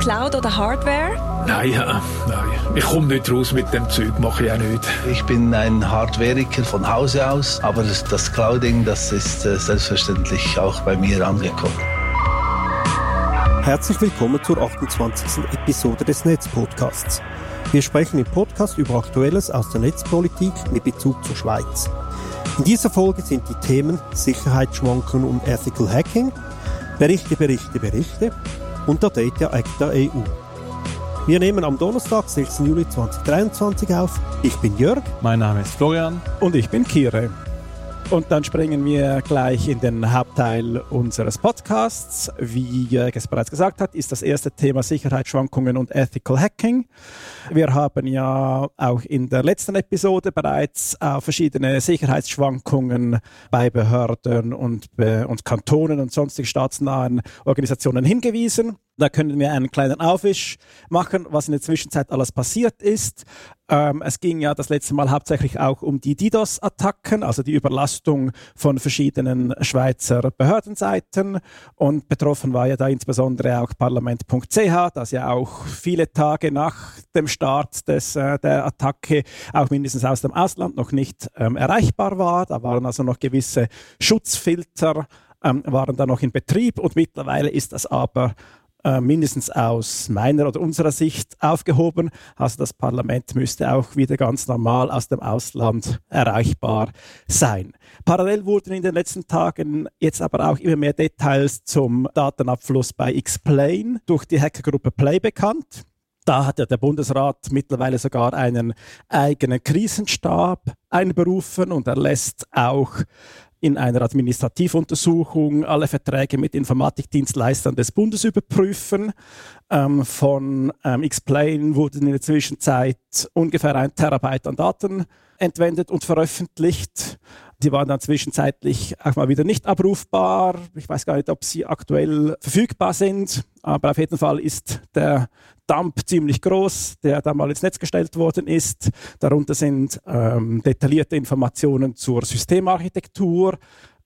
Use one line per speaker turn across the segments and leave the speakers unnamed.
Cloud oder Hardware?
Nein, äh, nein. Ich komme nicht raus mit dem Zeug, mache ich auch nicht.
Ich bin ein Hardwareiker von Hause aus, aber das, das Clouding, das ist äh, selbstverständlich auch bei mir angekommen.
Herzlich willkommen zur 28. Episode des Netzpodcasts. Wir sprechen im Podcast über Aktuelles aus der Netzpolitik mit Bezug zur Schweiz. In dieser Folge sind die Themen Sicherheitsschwankungen und Ethical Hacking, Berichte, Berichte, Berichte und der Data Act der EU. Wir nehmen am Donnerstag, 6. Juli 2023 auf. Ich bin Jörg.
Mein Name ist Florian.
Und ich bin Kire. Und dann springen wir gleich in den Hauptteil unseres Podcasts. Wie Jörg es bereits gesagt hat, ist das erste Thema Sicherheitsschwankungen und Ethical Hacking. Wir haben ja auch in der letzten Episode bereits auf verschiedene Sicherheitsschwankungen bei Behörden und, und Kantonen und sonstigen staatsnahen Organisationen hingewiesen. Da können wir einen kleinen Aufwisch machen, was in der Zwischenzeit alles passiert ist. Ähm, es ging ja das letzte Mal hauptsächlich auch um die DDoS-Attacken, also die Überlastung von verschiedenen Schweizer Behördenseiten. Und betroffen war ja da insbesondere auch Parlament.ch, das ja auch viele Tage nach dem Start des, äh, der Attacke auch mindestens aus dem Ausland noch nicht ähm, erreichbar war. Da waren also noch gewisse Schutzfilter ähm, waren da noch in Betrieb und mittlerweile ist das aber äh, mindestens aus meiner oder unserer Sicht aufgehoben. Also das Parlament müsste auch wieder ganz normal aus dem Ausland erreichbar sein. Parallel wurden in den letzten Tagen jetzt aber auch immer mehr Details zum Datenabfluss bei Explain durch die Hackergruppe Play bekannt. Da hat ja der Bundesrat mittlerweile sogar einen eigenen Krisenstab einberufen und er lässt auch in einer Administrativuntersuchung alle Verträge mit Informatikdienstleistern des Bundes überprüfen. Ähm, von ähm, Explain wurden in der Zwischenzeit ungefähr ein Terabyte an Daten entwendet und veröffentlicht. Die waren dann zwischenzeitlich auch mal wieder nicht abrufbar. Ich weiß gar nicht, ob sie aktuell verfügbar sind, aber auf jeden Fall ist der Dump ziemlich groß, der da mal ins Netz gestellt worden ist. Darunter sind ähm, detaillierte Informationen zur Systemarchitektur,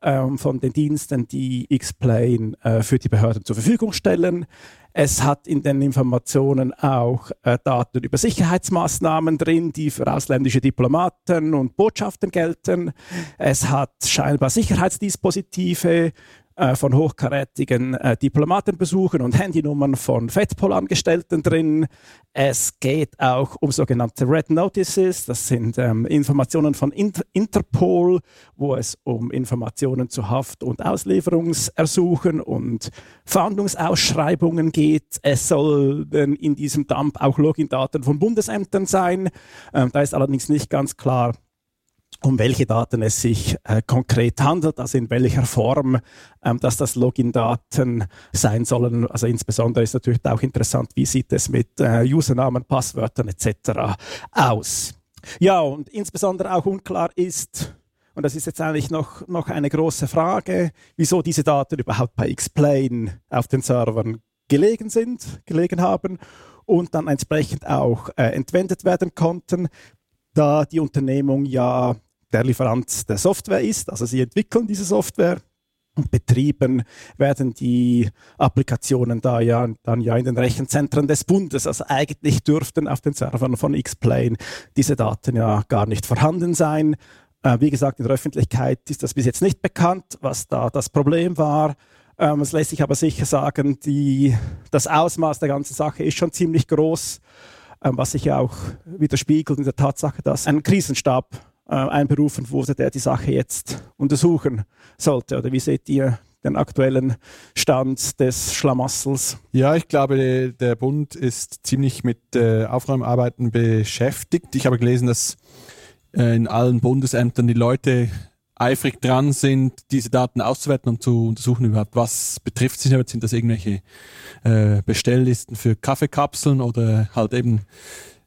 ähm, von den Diensten, die X-Plane äh, für die Behörden zur Verfügung stellen. Es hat in den Informationen auch äh, Daten über Sicherheitsmaßnahmen drin, die für ausländische Diplomaten und Botschaften gelten. Es hat scheinbar Sicherheitsdispositive äh, von hochkarätigen äh, Diplomatenbesuchen und Handynummern von FEDPOL-Angestellten drin. Es geht auch um sogenannte Red Notices. Das sind ähm, Informationen von Inter Interpol, wo es um Informationen zu Haft- und Auslieferungsersuchen und Fahndungsausschreibungen geht. Es sollen in diesem Dump auch Login-Daten von Bundesämtern sein. Ähm, da ist allerdings nicht ganz klar, um welche Daten es sich äh, konkret handelt, also in welcher Form, ähm, dass das Login-Daten sein sollen. Also insbesondere ist natürlich auch interessant, wie sieht es mit äh, Usernamen, Passwörtern etc. aus. Ja, und insbesondere auch unklar ist, und das ist jetzt eigentlich noch, noch eine große Frage, wieso diese Daten überhaupt bei Explain auf den Servern gelegen sind, gelegen haben und dann entsprechend auch äh, entwendet werden konnten da die Unternehmung ja der Lieferant der Software ist. Also sie entwickeln diese Software und betrieben werden die Applikationen da ja dann ja in den Rechenzentren des Bundes. Also eigentlich dürften auf den Servern von X-Plane diese Daten ja gar nicht vorhanden sein. Äh, wie gesagt, in der Öffentlichkeit ist das bis jetzt nicht bekannt, was da das Problem war. Ähm, es lässt sich aber sicher sagen, die, das Ausmaß der ganzen Sache ist schon ziemlich groß, ähm, was sich ja auch widerspiegelt in der Tatsache, dass ein Krisenstab einberufen wurde, der die Sache jetzt untersuchen sollte. Oder wie seht ihr den aktuellen Stand des Schlamassels?
Ja, ich glaube, der Bund ist ziemlich mit äh, Aufräumarbeiten beschäftigt. Ich habe gelesen, dass äh, in allen Bundesämtern die Leute eifrig dran sind, diese Daten auszuwerten und zu untersuchen überhaupt, was betrifft sich Sind das irgendwelche äh, Bestelllisten für Kaffeekapseln oder halt eben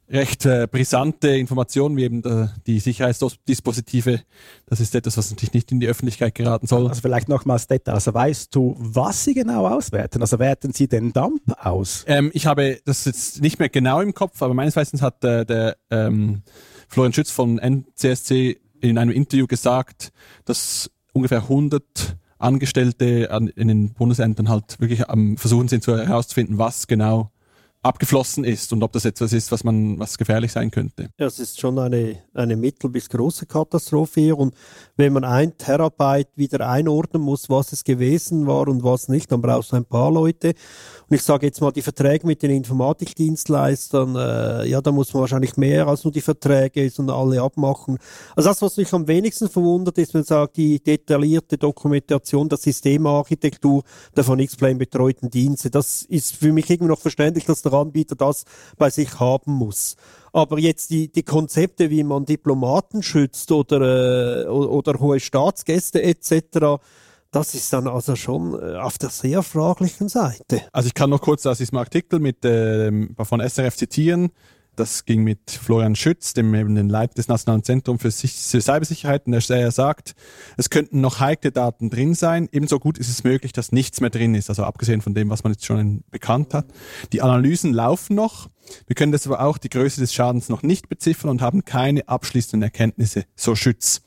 recht äh, brisante Informationen, wie eben der, die Sicherheitsdispositive. Das ist etwas, was natürlich nicht in die Öffentlichkeit geraten soll.
Also vielleicht nochmals Detail. Also weißt du, was Sie genau auswerten? Also werten Sie den Dump aus?
Ähm, ich habe das jetzt nicht mehr genau im Kopf, aber meines Wissens hat äh, der ähm, Florian Schütz von NCSC in einem Interview gesagt, dass ungefähr 100 Angestellte an, in den Bundesämtern halt wirklich am Versuchen sind, zu herauszufinden, was genau abgeflossen ist und ob das etwas ist, was man, was gefährlich sein könnte.
Ja, es ist schon eine, eine mittel- bis große Katastrophe hier und wenn man ein Terabyte wieder einordnen muss, was es gewesen war und was nicht, dann brauchst du ein paar Leute. Und ich sage jetzt mal, die Verträge mit den Informatikdienstleistern, äh, ja, da muss man wahrscheinlich mehr als nur die Verträge und alle abmachen. Also das, was mich am wenigsten verwundert, ist, wenn man sagt, die detaillierte Dokumentation der Systemarchitektur der von X-Plane betreuten Dienste, das ist für mich irgendwie noch verständlich, dass der Anbieter das bei sich haben muss. Aber jetzt die, die Konzepte, wie man Diplomaten schützt oder, äh, oder hohe Staatsgäste etc., das ist dann also schon äh, auf der sehr fraglichen Seite.
Also ich kann noch kurz aus diesem Artikel mit, äh, von SRF zitieren. Das ging mit Florian Schütz, dem eben den Leiter des Nationalen Zentrums für, Cybersicherheit, und er sagt, es könnten noch heikle Daten drin sein. Ebenso gut ist es möglich, dass nichts mehr drin ist, also abgesehen von dem, was man jetzt schon bekannt hat. Die Analysen laufen noch. Wir können deshalb auch die Größe des Schadens noch nicht beziffern und haben keine abschließenden Erkenntnisse, so Schütz.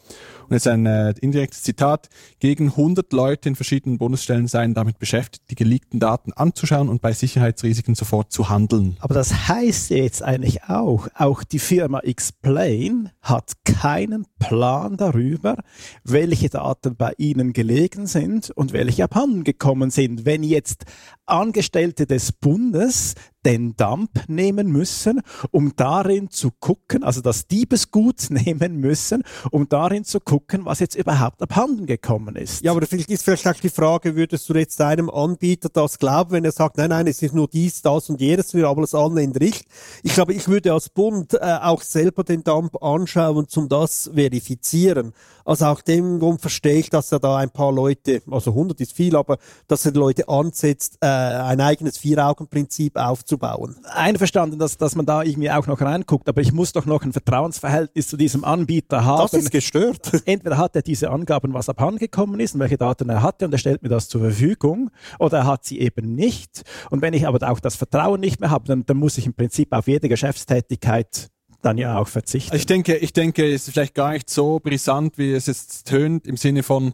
Und jetzt ein äh, indirektes Zitat. Gegen 100 Leute in verschiedenen Bundesstellen seien damit beschäftigt, die geleakten Daten anzuschauen und bei Sicherheitsrisiken sofort zu handeln.
Aber das heißt jetzt eigentlich auch, auch die Firma Explain hat keinen Plan darüber, welche Daten bei ihnen gelegen sind und welche abhanden gekommen sind. Wenn jetzt Angestellte des Bundes den Dump nehmen müssen, um darin zu gucken, also das Diebesgut nehmen müssen, um darin zu gucken, was jetzt überhaupt abhanden gekommen ist.
Ja, aber vielleicht ist vielleicht auch die Frage, würdest du jetzt einem Anbieter das glauben, wenn er sagt, nein, nein, es ist nur dies, das und jedes, wir aber das annehmend Richt. Ich glaube, ich würde als Bund äh, auch selber den Dump anschauen, zum das verifizieren. Also auch dem Grund verstehe ich, dass er da ein paar Leute, also 100 ist viel, aber dass er Leute ansetzt, äh, ein eigenes Vier-Augen-Prinzip aufzubauen.
Einverstanden, dass, dass man da irgendwie auch noch reinguckt, aber ich muss doch noch ein Vertrauensverhältnis zu diesem Anbieter haben.
Das ist gestört.
Entweder hat er diese Angaben, was abhandengekommen ist und welche Daten er hatte und er stellt mir das zur Verfügung oder er hat sie eben nicht. Und wenn ich aber auch das Vertrauen nicht mehr habe, dann, dann muss ich im Prinzip auf jede Geschäftstätigkeit dann ja auch verzichten.
Ich denke, ich denke, es ist vielleicht gar nicht so brisant, wie es jetzt tönt, im Sinne von,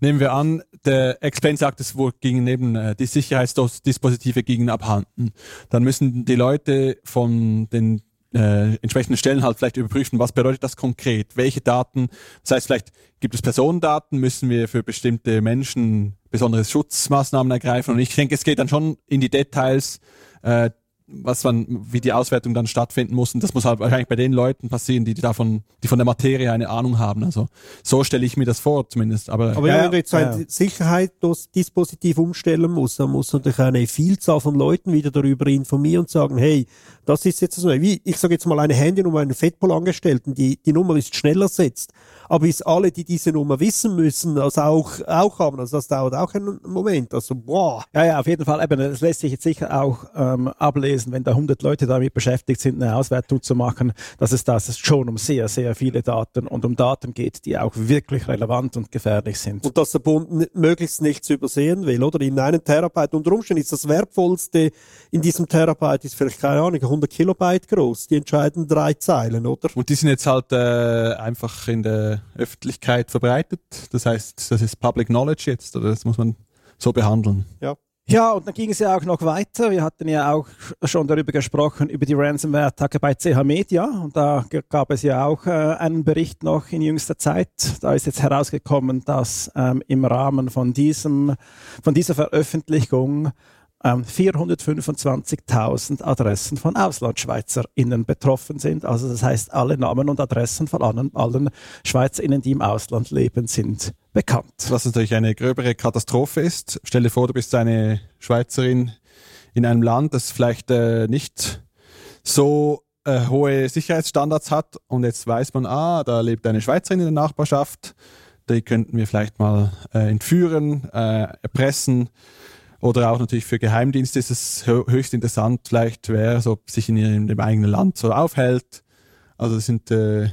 nehmen wir an, der Explain sagt, es gingen neben äh, die Sicherheitsdispositive gingen abhanden. Dann müssen die Leute von den äh, entsprechenden Stellen halt vielleicht überprüfen, was bedeutet das konkret, welche Daten, das heißt vielleicht gibt es Personendaten, müssen wir für bestimmte Menschen besondere Schutzmaßnahmen ergreifen und ich denke, es geht dann schon in die Details, äh, was man, wie die Auswertung dann stattfinden muss. Und das muss halt wahrscheinlich bei den Leuten passieren, die, die davon, die von der Materie eine Ahnung haben. Also so stelle ich mir das vor, zumindest. Aber,
Aber ja, wenn du jetzt ein ja. Sicherheitsdispositiv umstellen musst, dann muss natürlich eine Vielzahl von Leuten wieder darüber informieren und sagen, hey, das ist jetzt so, wie, ich sage jetzt mal eine Handynummer einen Fettpol-Angestellten, die, die Nummer ist schneller setzt. Aber bis alle, die diese Nummer wissen müssen, das auch, auch haben. Also das dauert auch einen Moment. Also, boah.
Ja, ja, auf jeden Fall. Eben, das lässt sich jetzt sicher auch ähm, ablesen, wenn da 100 Leute damit beschäftigt sind, eine Auswertung zu machen, dass es das schon um sehr, sehr viele Daten und um Daten geht, die auch wirklich relevant und gefährlich sind.
Und dass der Bund möglichst nichts übersehen will, oder? In einem Terabyte unter Umständen ist das wertvollste in diesem Terabyte ist vielleicht, keine Ahnung, 100 Kilobyte groß. Die entscheiden drei Zeilen, oder?
Und die sind jetzt halt äh, einfach in der Öffentlichkeit verbreitet. Das heißt, das ist Public Knowledge jetzt, oder das muss man so behandeln.
Ja. Ja, und dann ging es ja auch noch weiter. Wir hatten ja auch schon darüber gesprochen, über die Ransomware-Attacke bei CH Media. Und da gab es ja auch äh, einen Bericht noch in jüngster Zeit. Da ist jetzt herausgekommen, dass ähm, im Rahmen von, diesem, von dieser Veröffentlichung 425.000 ähm, Adressen von AuslandschweizerInnen betroffen sind. Also das heißt, alle Namen und Adressen von allen, allen SchweizerInnen, die im Ausland leben, sind bekannt.
Was natürlich eine gröbere Katastrophe ist. Stell dir vor, du bist eine Schweizerin in einem Land, das vielleicht äh, nicht so äh, hohe Sicherheitsstandards hat und jetzt weiß man, ah, da lebt eine Schweizerin in der Nachbarschaft, die könnten wir vielleicht mal äh, entführen, äh, erpressen oder auch natürlich für Geheimdienste ist es höchst interessant, vielleicht wer so sich in ihrem dem eigenen Land so aufhält. Also das sind äh,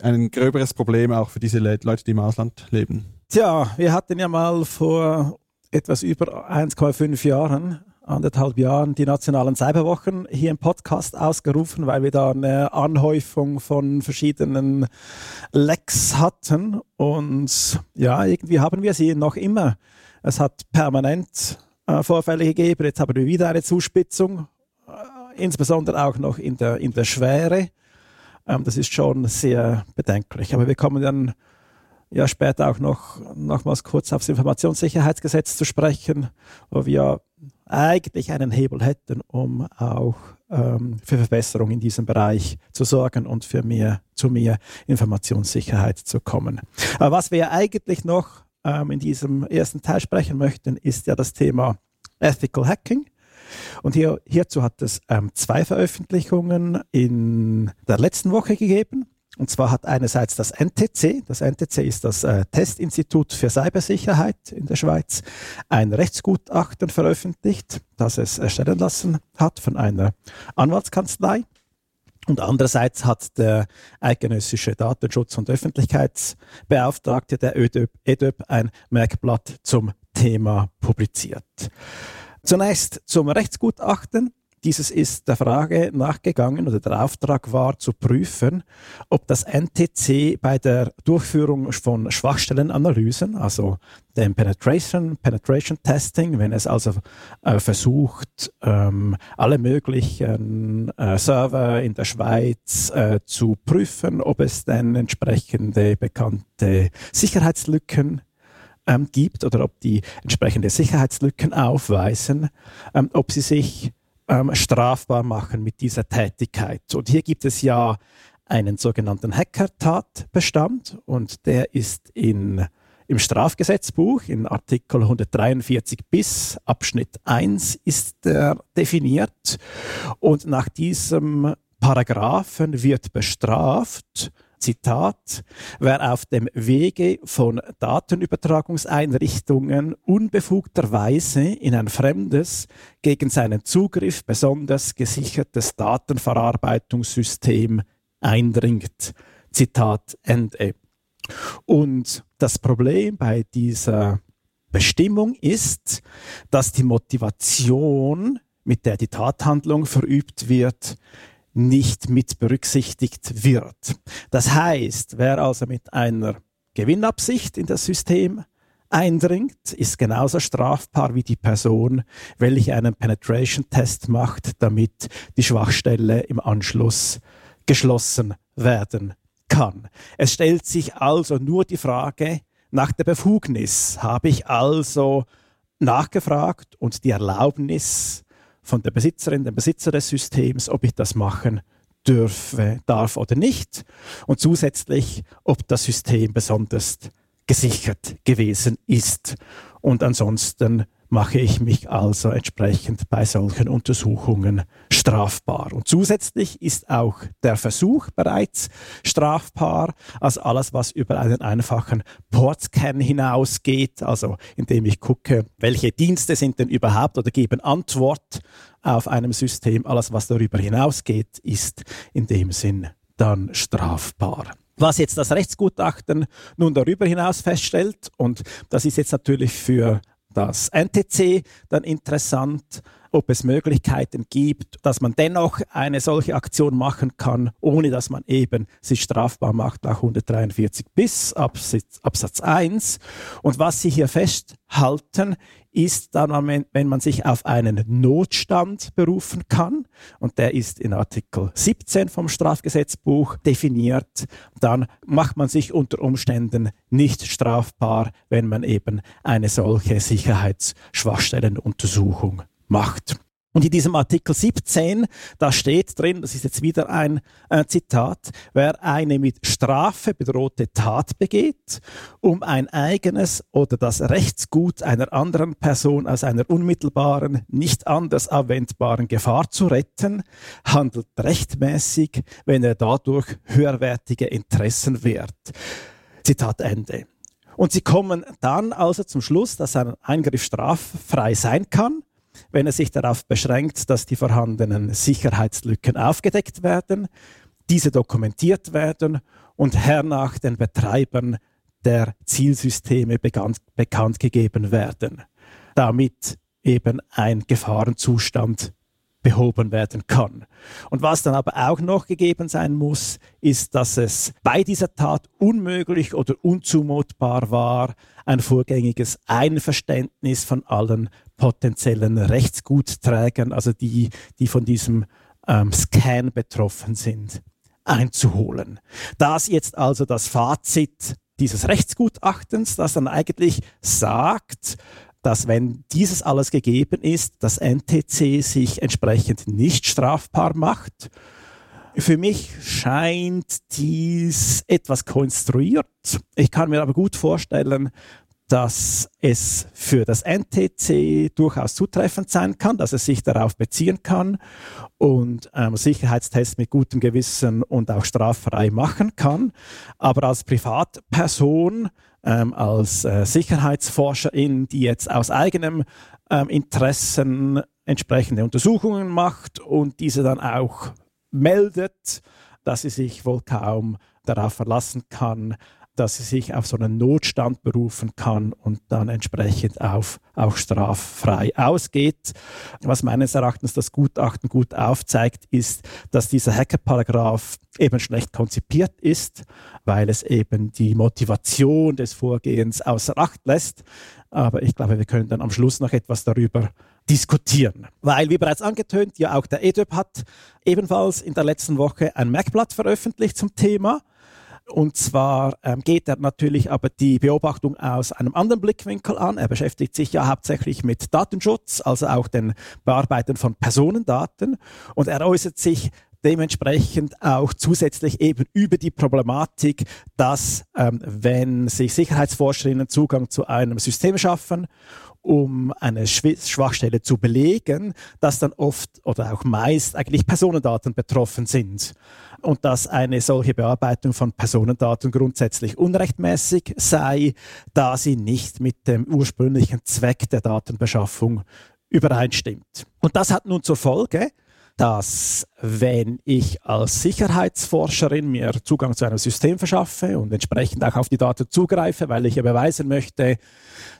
ein gröberes Problem auch für diese Leute, die im Ausland leben.
Tja, wir hatten ja mal vor etwas über 1,5 Jahren anderthalb Jahren die nationalen Cyberwochen hier im Podcast ausgerufen, weil wir da eine Anhäufung von verschiedenen Lecks hatten. Und ja, irgendwie haben wir sie noch immer. Es hat permanent äh, Vorfälle gegeben. Jetzt haben wir wieder eine Zuspitzung, äh, insbesondere auch noch in der, in der Schwere. Ähm, das ist schon sehr bedenklich. Aber wir kommen dann ja später auch noch nochmals kurz aufs Informationssicherheitsgesetz zu sprechen, wo wir eigentlich einen Hebel hätten, um auch ähm, für Verbesserung in diesem Bereich zu sorgen und für mehr, zu mehr Informationssicherheit zu kommen. Aber was wir eigentlich noch ähm, in diesem ersten Teil sprechen möchten, ist ja das Thema Ethical Hacking. Und hier, hierzu hat es ähm, zwei Veröffentlichungen in der letzten Woche gegeben. Und zwar hat einerseits das NTC, das NTC ist das äh, Testinstitut für Cybersicherheit in der Schweiz, ein Rechtsgutachten veröffentlicht, das es erstellen lassen hat von einer Anwaltskanzlei. Und andererseits hat der eidgenössische Datenschutz- und Öffentlichkeitsbeauftragte der ÖDÖP, EDÖP ein Merkblatt zum Thema publiziert. Zunächst zum Rechtsgutachten. Dieses ist der Frage nachgegangen oder der Auftrag war zu prüfen, ob das NTC bei der Durchführung von Schwachstellenanalysen, also dem Penetration, Penetration Testing, wenn es also äh, versucht, ähm, alle möglichen äh, Server in der Schweiz äh, zu prüfen, ob es denn entsprechende bekannte Sicherheitslücken ähm, gibt oder ob die entsprechende Sicherheitslücken aufweisen, ähm, ob sie sich ähm, strafbar machen mit dieser Tätigkeit. Und hier gibt es ja einen sogenannten Hacker-Tatbestand und der ist in, im Strafgesetzbuch in Artikel 143 bis Abschnitt 1 ist der definiert und nach diesem Paragraphen wird bestraft, Zitat, wer auf dem Wege von Datenübertragungseinrichtungen unbefugterweise in ein fremdes, gegen seinen Zugriff besonders gesichertes Datenverarbeitungssystem eindringt. Zitat Ende. Und das Problem bei dieser Bestimmung ist, dass die Motivation, mit der die Tathandlung verübt wird, nicht mit berücksichtigt wird. Das heißt, wer also mit einer Gewinnabsicht in das System eindringt, ist genauso strafbar wie die Person, welche einen Penetration-Test macht, damit die Schwachstelle im Anschluss geschlossen werden kann. Es stellt sich also nur die Frage nach der Befugnis. Habe ich also nachgefragt und die Erlaubnis von der Besitzerin, dem Besitzer des Systems, ob ich das machen dürfe, darf oder nicht. Und zusätzlich, ob das System besonders gesichert gewesen ist. Und ansonsten mache ich mich also entsprechend bei solchen Untersuchungen strafbar. Und zusätzlich ist auch der Versuch bereits strafbar, also alles, was über einen einfachen Portscan hinausgeht, also indem ich gucke, welche Dienste sind denn überhaupt oder geben Antwort auf einem System, alles, was darüber hinausgeht, ist in dem Sinn dann strafbar. Was jetzt das Rechtsgutachten nun darüber hinaus feststellt, und das ist jetzt natürlich für das. NTC dann interessant, ob es Möglichkeiten gibt, dass man dennoch eine solche Aktion machen kann, ohne dass man eben sich strafbar macht nach 143 bis Absatz, Absatz 1. Und was Sie hier festhalten, ist dann, wenn man sich auf einen Notstand berufen kann, und der ist in Artikel 17 vom Strafgesetzbuch definiert, dann macht man sich unter Umständen nicht strafbar, wenn man eben eine solche Sicherheitsschwachstellenuntersuchung macht. Und in diesem Artikel 17, da steht drin, das ist jetzt wieder ein äh, Zitat, wer eine mit Strafe bedrohte Tat begeht, um ein eigenes oder das Rechtsgut einer anderen Person aus einer unmittelbaren, nicht anders abwendbaren Gefahr zu retten, handelt rechtmäßig, wenn er dadurch höherwertige Interessen wehrt. Zitat Ende. Und sie kommen dann also zum Schluss, dass ein Eingriff straffrei sein kann, wenn er sich darauf beschränkt, dass die vorhandenen Sicherheitslücken aufgedeckt werden, diese dokumentiert werden und hernach den Betreibern der Zielsysteme bekannt, bekannt gegeben werden. Damit eben ein Gefahrenzustand behoben werden kann. Und was dann aber auch noch gegeben sein muss, ist, dass es bei dieser Tat unmöglich oder unzumutbar war, ein vorgängiges Einverständnis von allen potenziellen Rechtsgutträgern, also die, die von diesem ähm, Scan betroffen sind, einzuholen. Das jetzt also das Fazit dieses Rechtsgutachtens, das dann eigentlich sagt, dass wenn dieses alles gegeben ist, das NTC sich entsprechend nicht strafbar macht. Für mich scheint dies etwas konstruiert. Ich kann mir aber gut vorstellen, dass es für das NTC durchaus zutreffend sein kann, dass es sich darauf beziehen kann und ähm, Sicherheitstests mit gutem Gewissen und auch straffrei machen kann. Aber als Privatperson ähm, als äh, Sicherheitsforscherin, die jetzt aus eigenem ähm, Interessen entsprechende Untersuchungen macht und diese dann auch meldet, dass sie sich wohl kaum darauf verlassen kann, dass sie sich auf so einen Notstand berufen kann und dann entsprechend auf, auch straffrei ausgeht. Was meines Erachtens das Gutachten gut aufzeigt, ist, dass dieser Hackerparagraph eben schlecht konzipiert ist, weil es eben die Motivation des Vorgehens außer Acht lässt. Aber ich glaube, wir können dann am Schluss noch etwas darüber diskutieren. Weil, wie bereits angetönt, ja auch der EDÖP hat ebenfalls in der letzten Woche ein Merkblatt veröffentlicht zum Thema. Und zwar ähm, geht er natürlich aber die Beobachtung aus einem anderen Blickwinkel an. Er beschäftigt sich ja hauptsächlich mit Datenschutz, also auch den Bearbeiten von Personendaten. Und er äußert sich dementsprechend auch zusätzlich eben über die Problematik, dass ähm, wenn sich Sicherheitsforscherinnen Zugang zu einem System schaffen um eine Schwachstelle zu belegen, dass dann oft oder auch meist eigentlich Personendaten betroffen sind und dass eine solche Bearbeitung von Personendaten grundsätzlich unrechtmäßig sei, da sie nicht mit dem ursprünglichen Zweck der Datenbeschaffung übereinstimmt. Und das hat nun zur Folge, dass wenn ich als Sicherheitsforscherin mir Zugang zu einem System verschaffe und entsprechend auch auf die Daten zugreife, weil ich ja beweisen möchte,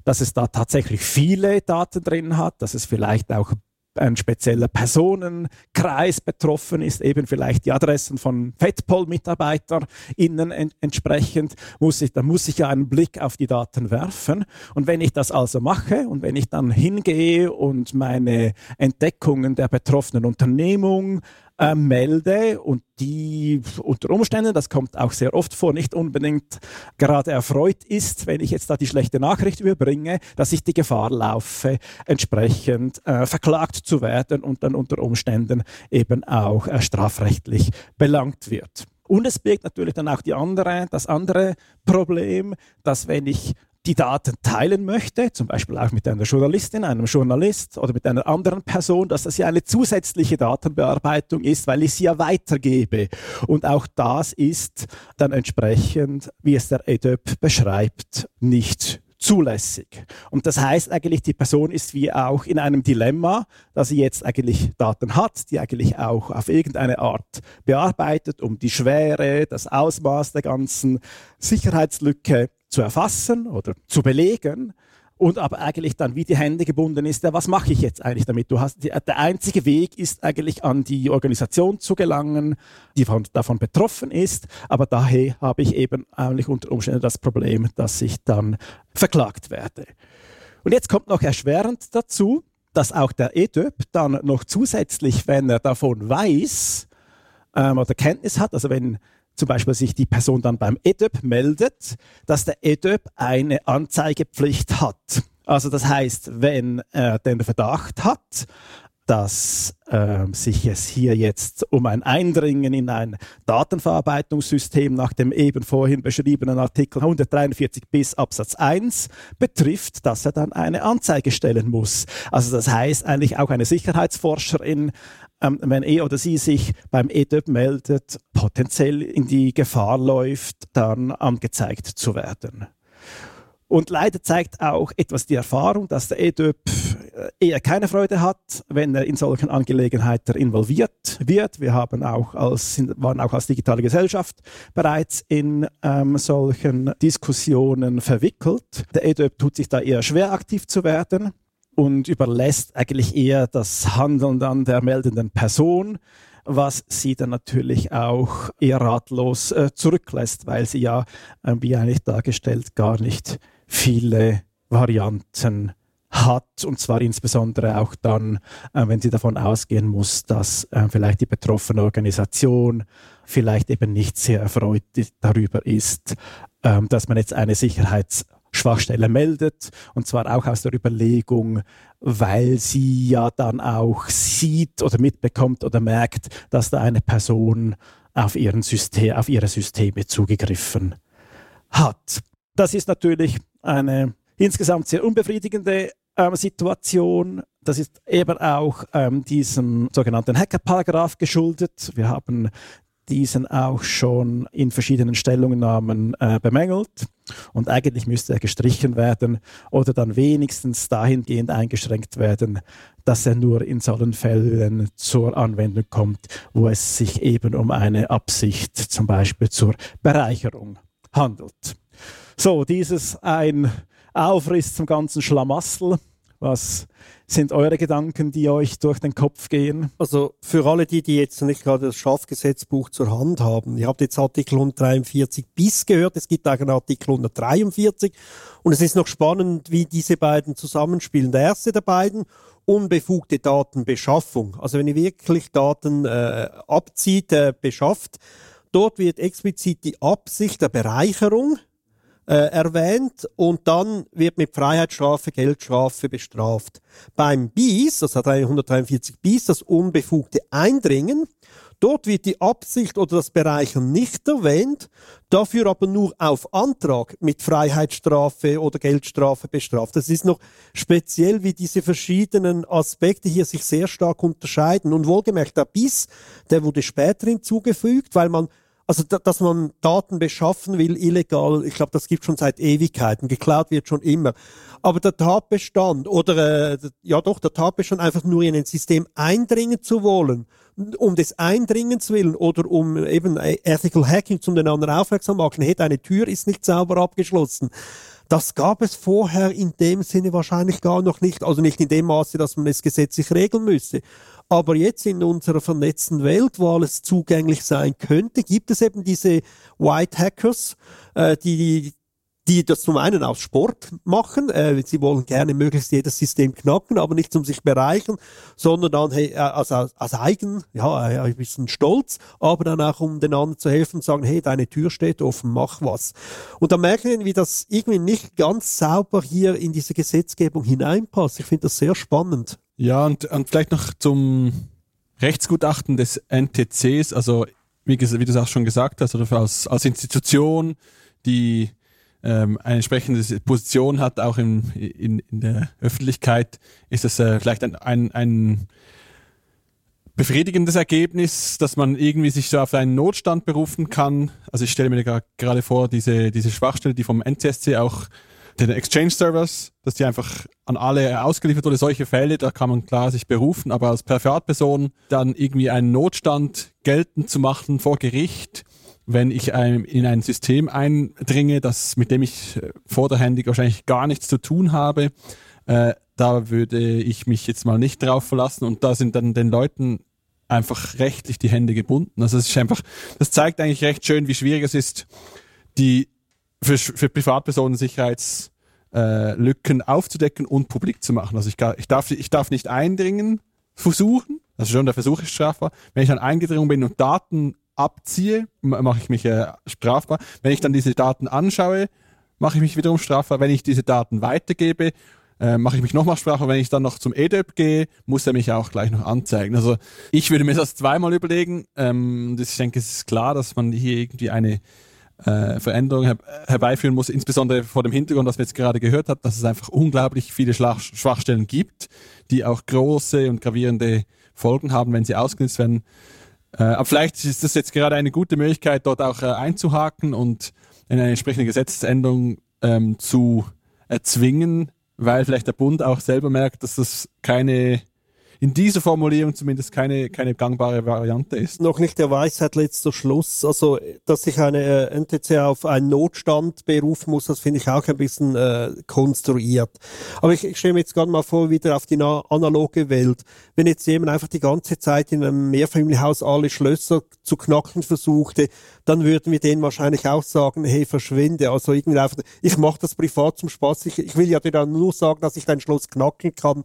dass es da tatsächlich viele Daten drin hat, dass es vielleicht auch ein spezieller Personenkreis betroffen ist, eben vielleicht die Adressen von FedPol-MitarbeiterInnen ent entsprechend, muss ich, da muss ich ja einen Blick auf die Daten werfen. Und wenn ich das also mache und wenn ich dann hingehe und meine Entdeckungen der betroffenen Unternehmung äh, melde und die unter Umständen, das kommt auch sehr oft vor, nicht unbedingt gerade erfreut ist, wenn ich jetzt da die schlechte Nachricht überbringe, dass ich die Gefahr laufe, entsprechend äh, verklagt zu werden und dann unter Umständen eben auch äh, strafrechtlich belangt wird. Und es birgt natürlich dann auch die andere, das andere Problem, dass wenn ich die Daten teilen möchte, zum Beispiel auch mit einer Journalistin, einem Journalist oder mit einer anderen Person, dass das ja eine zusätzliche Datenbearbeitung ist, weil ich sie ja weitergebe. Und auch das ist dann entsprechend, wie es der EDÖP beschreibt, nicht zulässig. Und das heißt eigentlich, die Person ist wie auch in einem Dilemma, dass sie jetzt eigentlich Daten hat, die eigentlich auch auf irgendeine Art bearbeitet, um die Schwere, das Ausmaß der ganzen Sicherheitslücke zu erfassen oder zu belegen und aber eigentlich dann wie die Hände gebunden ist, ja, was mache ich jetzt eigentlich damit? Du hast, der einzige Weg ist eigentlich an die Organisation zu gelangen, die von, davon betroffen ist, aber daher habe ich eben eigentlich unter Umständen das Problem, dass ich dann verklagt werde. Und jetzt kommt noch erschwerend dazu, dass auch der EDÖP dann noch zusätzlich, wenn er davon weiß ähm, oder Kenntnis hat, also wenn zum Beispiel sich die Person dann beim EDÖP meldet, dass der EDÖP eine Anzeigepflicht hat. Also das heißt, wenn er den Verdacht hat, dass äh, sich es hier jetzt um ein Eindringen in ein Datenverarbeitungssystem nach dem eben vorhin beschriebenen Artikel 143 bis Absatz 1 betrifft, dass er dann eine Anzeige stellen muss. Also das heißt eigentlich auch eine Sicherheitsforscherin ähm, wenn er oder sie sich beim EDÖB meldet, potenziell in die Gefahr läuft, dann angezeigt zu werden. Und leider zeigt auch etwas die Erfahrung, dass der EDÖP eher keine Freude hat, wenn er in solchen Angelegenheiten involviert wird. Wir haben auch als, waren auch als digitale Gesellschaft bereits in ähm, solchen Diskussionen verwickelt. Der EDÖP tut sich da eher schwer aktiv zu werden und überlässt eigentlich eher das Handeln dann der meldenden Person, was sie dann natürlich auch eher ratlos äh, zurücklässt, weil sie ja, äh, wie eigentlich dargestellt, gar nicht viele Varianten hat. Und zwar insbesondere auch dann, äh, wenn sie davon ausgehen muss, dass äh, vielleicht die betroffene Organisation vielleicht eben nicht sehr erfreut darüber ist, äh, dass man jetzt eine Sicherheitsschwachstelle meldet und zwar auch aus der Überlegung, weil sie ja dann auch sieht oder mitbekommt oder merkt, dass da eine Person auf, ihren System, auf ihre Systeme zugegriffen hat. Das ist natürlich eine insgesamt sehr unbefriedigende ähm, Situation. Das ist eben auch ähm, diesem sogenannten Hacker-Paragraph geschuldet. Wir haben diesen auch schon in verschiedenen Stellungnahmen äh, bemängelt. Und eigentlich müsste er gestrichen werden oder dann wenigstens dahingehend eingeschränkt werden, dass er nur in solchen Fällen zur Anwendung kommt, wo es sich eben um eine Absicht zum Beispiel zur Bereicherung handelt. So, dieses ein Aufriss zum ganzen Schlamassel. Was sind eure Gedanken, die euch durch den Kopf gehen?
Also für alle die, die jetzt nicht gerade das Strafgesetzbuch zur Hand haben, ihr habt jetzt Artikel 143 bis gehört, es gibt auch einen Artikel 143 und es ist noch spannend, wie diese beiden zusammenspielen. Der erste der beiden, unbefugte Datenbeschaffung. Also wenn ihr wirklich Daten äh, abzieht, äh, beschafft, dort wird explizit die Absicht der Bereicherung äh, erwähnt und dann wird mit Freiheitsstrafe, Geldstrafe bestraft. Beim BIS, das hat 143 BIS, das unbefugte Eindringen, dort wird die Absicht oder das Bereichern nicht erwähnt, dafür aber nur auf Antrag mit Freiheitsstrafe oder Geldstrafe bestraft. Das ist noch speziell, wie diese verschiedenen Aspekte hier sich sehr stark unterscheiden. Und wohlgemerkt, der BIS, der wurde später hinzugefügt, weil man also, dass man Daten beschaffen will, illegal, ich glaube, das gibt schon seit Ewigkeiten. Geklaut wird schon immer. Aber der Tatbestand oder, äh, ja doch, der Tatbestand einfach nur in ein System eindringen zu wollen, um des Eindringens willen oder um eben Ethical Hacking zum den anderen aufmerksam machen, hey, deine Tür ist nicht sauber abgeschlossen. Das gab es vorher in dem Sinne wahrscheinlich gar noch nicht, also nicht in dem Maße, dass man es gesetzlich regeln müsste. Aber jetzt in unserer vernetzten Welt, wo alles zugänglich sein könnte, gibt es eben diese White Hackers, äh, die die das zum einen aus Sport machen. Äh, sie wollen gerne möglichst jedes System knacken, aber nicht zum sich bereichern, sondern dann hey, äh, als, als, als eigen, ja, äh, ein bisschen stolz, aber dann auch um den anderen zu helfen und sagen, hey, deine Tür steht offen, mach was. Und da merken wir, wie das irgendwie nicht ganz sauber hier in diese Gesetzgebung hineinpasst. Ich finde das sehr spannend.
Ja, und, und vielleicht noch zum Rechtsgutachten des NTCs, also wie, wie du es auch schon gesagt hast, oder als, als Institution, die ähm, eine entsprechende Position hat, auch in, in, in der Öffentlichkeit, ist das äh, vielleicht ein, ein, ein befriedigendes Ergebnis, dass man irgendwie sich so auf einen Notstand berufen kann. Also ich stelle mir gerade vor, diese, diese Schwachstelle, die vom NCSC auch den Exchange-Servers, dass die einfach an alle ausgeliefert wurde. Solche Fälle, da kann man klar sich berufen, aber als Privatperson dann irgendwie einen Notstand geltend zu machen vor Gericht, wenn ich in ein System eindringe, das, mit dem ich äh, vorderhändig wahrscheinlich gar nichts zu tun habe, äh, da würde ich mich jetzt mal nicht drauf verlassen und da sind dann den Leuten einfach rechtlich die Hände gebunden. Also es ist einfach, das zeigt eigentlich recht schön, wie schwierig es ist, die für, für Privatpersonen Sicherheitslücken äh, aufzudecken und publik zu machen. Also ich, ich, darf, ich darf nicht eindringen, versuchen, also schon der Versuch ist strafbar. Wenn ich dann eingedrungen bin und Daten abziehe, mache ich mich äh, strafbar. Wenn ich dann diese Daten anschaue, mache ich mich wiederum strafbar. Wenn ich diese Daten weitergebe, äh, mache ich mich nochmal strafbar. Wenn ich dann noch zum EDEP gehe, muss er mich auch gleich noch anzeigen. Also ich würde mir das zweimal überlegen. Ähm, ich denke, es ist klar, dass man hier irgendwie eine äh, Veränderung her herbeiführen muss, insbesondere vor dem Hintergrund, was wir jetzt gerade gehört haben, dass es einfach unglaublich viele Schwach Schwachstellen gibt, die auch große und gravierende Folgen haben, wenn sie ausgenutzt werden. Äh, aber vielleicht ist das jetzt gerade eine gute Möglichkeit, dort auch äh, einzuhaken und eine entsprechende Gesetzesänderung ähm, zu erzwingen, weil vielleicht der Bund auch selber merkt, dass das keine in dieser Formulierung zumindest keine, keine gangbare Variante ist.
Noch nicht der Weisheit letzter Schluss. Also, dass sich eine äh, NTC auf einen Notstand berufen muss, das finde ich auch ein bisschen äh, konstruiert. Aber ich, ich stelle mir jetzt gerade mal vor, wieder auf die analoge Welt. Wenn jetzt jemand einfach die ganze Zeit in einem Mehrfamilienhaus alle Schlösser zu knacken versuchte, dann würden wir denen wahrscheinlich auch sagen, hey, verschwinde. Also irgendwie einfach, ich mache das privat zum Spaß. Ich, ich will ja dir dann nur sagen, dass ich dein Schloss knacken kann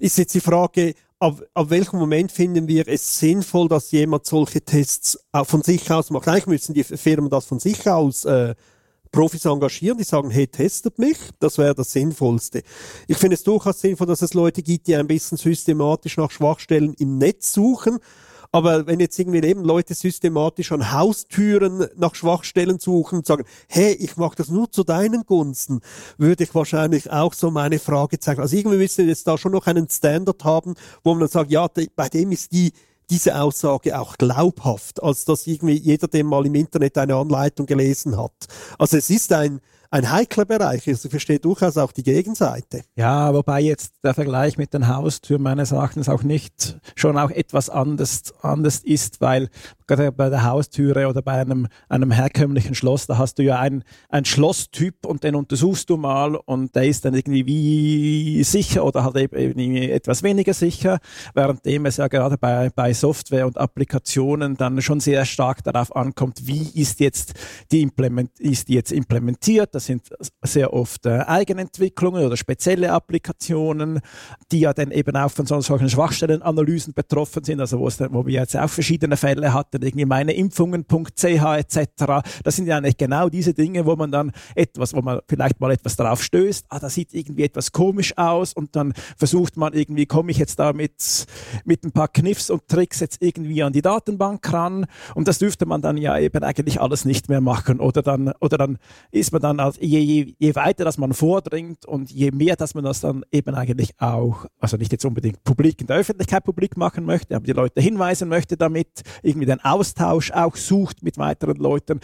ist jetzt die Frage, ab, ab welchem Moment finden wir es sinnvoll, dass jemand solche Tests von sich aus macht? Eigentlich müssen die Firmen das von sich aus äh, Profis engagieren, die sagen, hey, testet mich, das wäre das Sinnvollste. Ich finde es durchaus sinnvoll, dass es Leute gibt, die ein bisschen systematisch nach Schwachstellen im Netz suchen aber wenn jetzt irgendwie eben Leute systematisch an Haustüren nach Schwachstellen suchen und sagen, hey, ich mache das nur zu deinen Gunsten, würde ich wahrscheinlich auch so meine Frage zeigen. Also irgendwie müssen wir jetzt da schon noch einen Standard haben, wo man dann sagt, ja, bei dem ist die diese Aussage auch glaubhaft, als dass irgendwie jeder, der mal im Internet eine Anleitung gelesen hat. Also es ist ein, ein heikler Bereich ist. Ich verstehe durchaus auch die Gegenseite.
Ja, wobei jetzt der Vergleich mit den Haustüren meines Erachtens auch nicht schon auch etwas anders, anders ist, weil gerade bei der Haustüre oder bei einem, einem herkömmlichen Schloss, da hast du ja einen, einen Schlosstyp und den untersuchst du mal und der ist dann irgendwie wie sicher oder halt eben etwas weniger sicher, währenddem es ja gerade bei, bei Software und Applikationen dann schon sehr stark darauf ankommt, wie ist jetzt die, Implement, ist die jetzt implementiert. Das sind sehr oft äh, Eigenentwicklungen oder spezielle Applikationen, die ja dann eben auch von solchen Schwachstellenanalysen betroffen sind, also wo, es, wo wir jetzt auch verschiedene Fälle hatten, irgendwie meineimpfungen.ch etc. Das sind ja nicht genau diese Dinge, wo man dann etwas, wo man vielleicht mal etwas drauf stößt, ah, das sieht irgendwie etwas komisch aus und dann versucht man irgendwie, komme ich jetzt da mit, mit ein paar Kniffs und Tricks jetzt irgendwie an die Datenbank ran? Und das dürfte man dann ja eben eigentlich alles nicht mehr machen. Oder dann, oder dann ist man dann, je, je, je weiter dass man vordringt und je mehr, dass man das dann eben eigentlich auch, also nicht jetzt unbedingt publik in der Öffentlichkeit publik machen möchte, aber die Leute hinweisen möchte damit, irgendwie den Austausch auch sucht mit weiteren Leuten,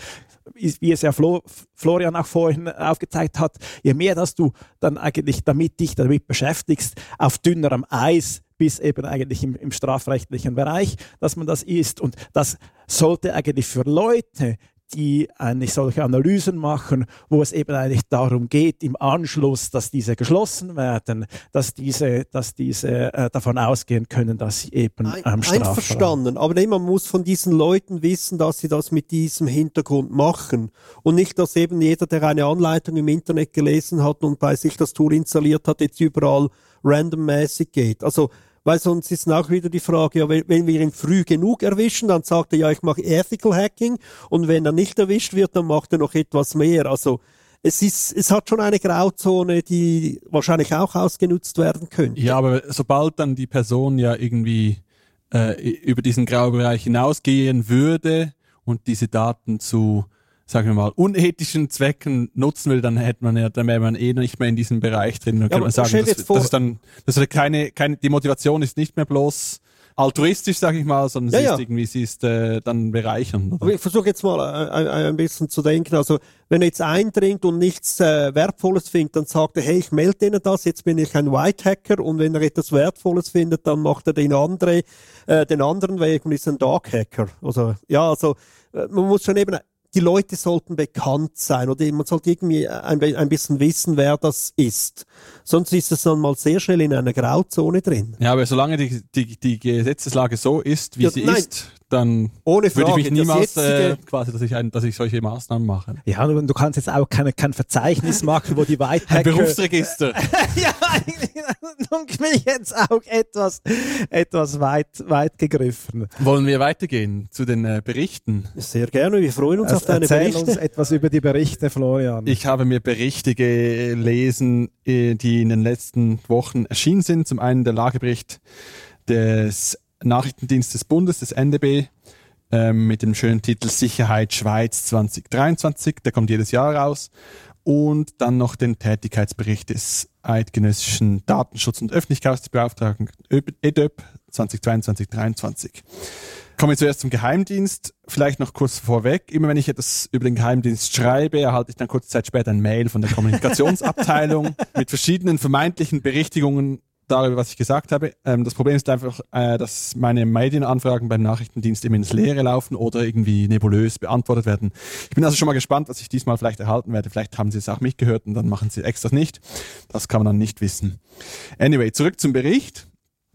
wie es ja Flo, Florian auch vorhin aufgezeigt hat, je mehr, dass du dann eigentlich damit dich damit beschäftigst, auf dünnerem Eis bis eben eigentlich im, im strafrechtlichen Bereich, dass man das ist. Und das sollte eigentlich für Leute, die eigentlich solche Analysen machen, wo es eben eigentlich darum geht, im Anschluss, dass diese geschlossen werden, dass diese, dass diese äh, davon ausgehen können, dass sie eben
ähm, strafbar Einverstanden, aber man muss von diesen Leuten wissen, dass sie das mit diesem Hintergrund machen. Und nicht, dass eben jeder, der eine Anleitung im Internet gelesen hat und bei sich das Tool installiert hat, jetzt überall randommäßig geht. Also weil sonst ist auch wieder die Frage, ja, wenn wir ihn früh genug erwischen, dann sagt er, ja, ich mache Ethical Hacking und wenn er nicht erwischt wird, dann macht er noch etwas mehr. Also es ist, es hat schon eine Grauzone, die wahrscheinlich auch ausgenutzt werden könnte.
Ja, aber sobald dann die Person ja irgendwie äh, über diesen Graubereich hinausgehen würde und diese Daten zu sagen wir mal, unethischen Zwecken nutzen will, dann hätte man ja, dann wäre man eh nicht mehr in diesem Bereich drin. Dann ja, könnte man sagen, das, das, ist dann, das ist keine, keine, die Motivation ist nicht mehr bloß altruistisch, sage ich mal, sondern ja, sie ja. ist irgendwie, sie ist äh, dann bereichernd.
Oder? Ich versuche jetzt mal äh, ein, ein, bisschen zu denken. Also wenn er jetzt eindringt und nichts äh, Wertvolles findet, dann sagt er, hey, ich melde Ihnen das, jetzt bin ich ein White Hacker und wenn er etwas Wertvolles findet, dann macht er den, andere, äh, den anderen Weg und ist ein Dark Hacker. Also ja, also äh, man muss schon eben die Leute sollten bekannt sein oder man sollte irgendwie ein, ein bisschen wissen, wer das ist. Sonst ist es dann mal sehr schnell in einer Grauzone drin.
Ja, aber solange die, die, die Gesetzeslage so ist, wie ja, sie nein, ist, dann Ohne Frage, würde ich mich niemals äh, quasi, dass ich, ein, dass ich solche Maßnahmen mache.
Ja, du, du kannst jetzt auch keine, kein Verzeichnis machen, wo die White
Ein Berufsregister.
ja, nun bin ich jetzt auch etwas, etwas weit, weit gegriffen.
Wollen wir weitergehen zu den äh, Berichten?
Sehr gerne, wir freuen uns also auf deine
erzähl
Berichte.
uns etwas über die Berichte, Florian.
Ich habe mir Berichte gelesen, äh, die in den letzten Wochen erschienen sind. Zum einen der Lagebericht des Nachrichtendienst des Bundes, des NDB, ähm, mit dem schönen Titel Sicherheit Schweiz 2023. Der kommt jedes Jahr raus. Und dann noch den Tätigkeitsbericht des Eidgenössischen Datenschutz- und Öffentlichkeitsbeauftragten EDÖP 2022-2023. Kommen wir zuerst zum Geheimdienst. Vielleicht noch kurz vorweg. Immer wenn ich etwas über den Geheimdienst schreibe, erhalte ich dann kurze Zeit später ein Mail von der Kommunikationsabteilung mit verschiedenen vermeintlichen Berichtigungen darüber, was ich gesagt habe. Ähm, das Problem ist einfach, äh, dass meine Medienanfragen beim Nachrichtendienst immer ins Leere laufen oder irgendwie nebulös beantwortet werden. Ich bin also schon mal gespannt, was ich diesmal vielleicht erhalten werde. Vielleicht haben Sie es auch mich gehört und dann machen Sie extra nicht. Das kann man dann nicht wissen. Anyway, zurück zum Bericht.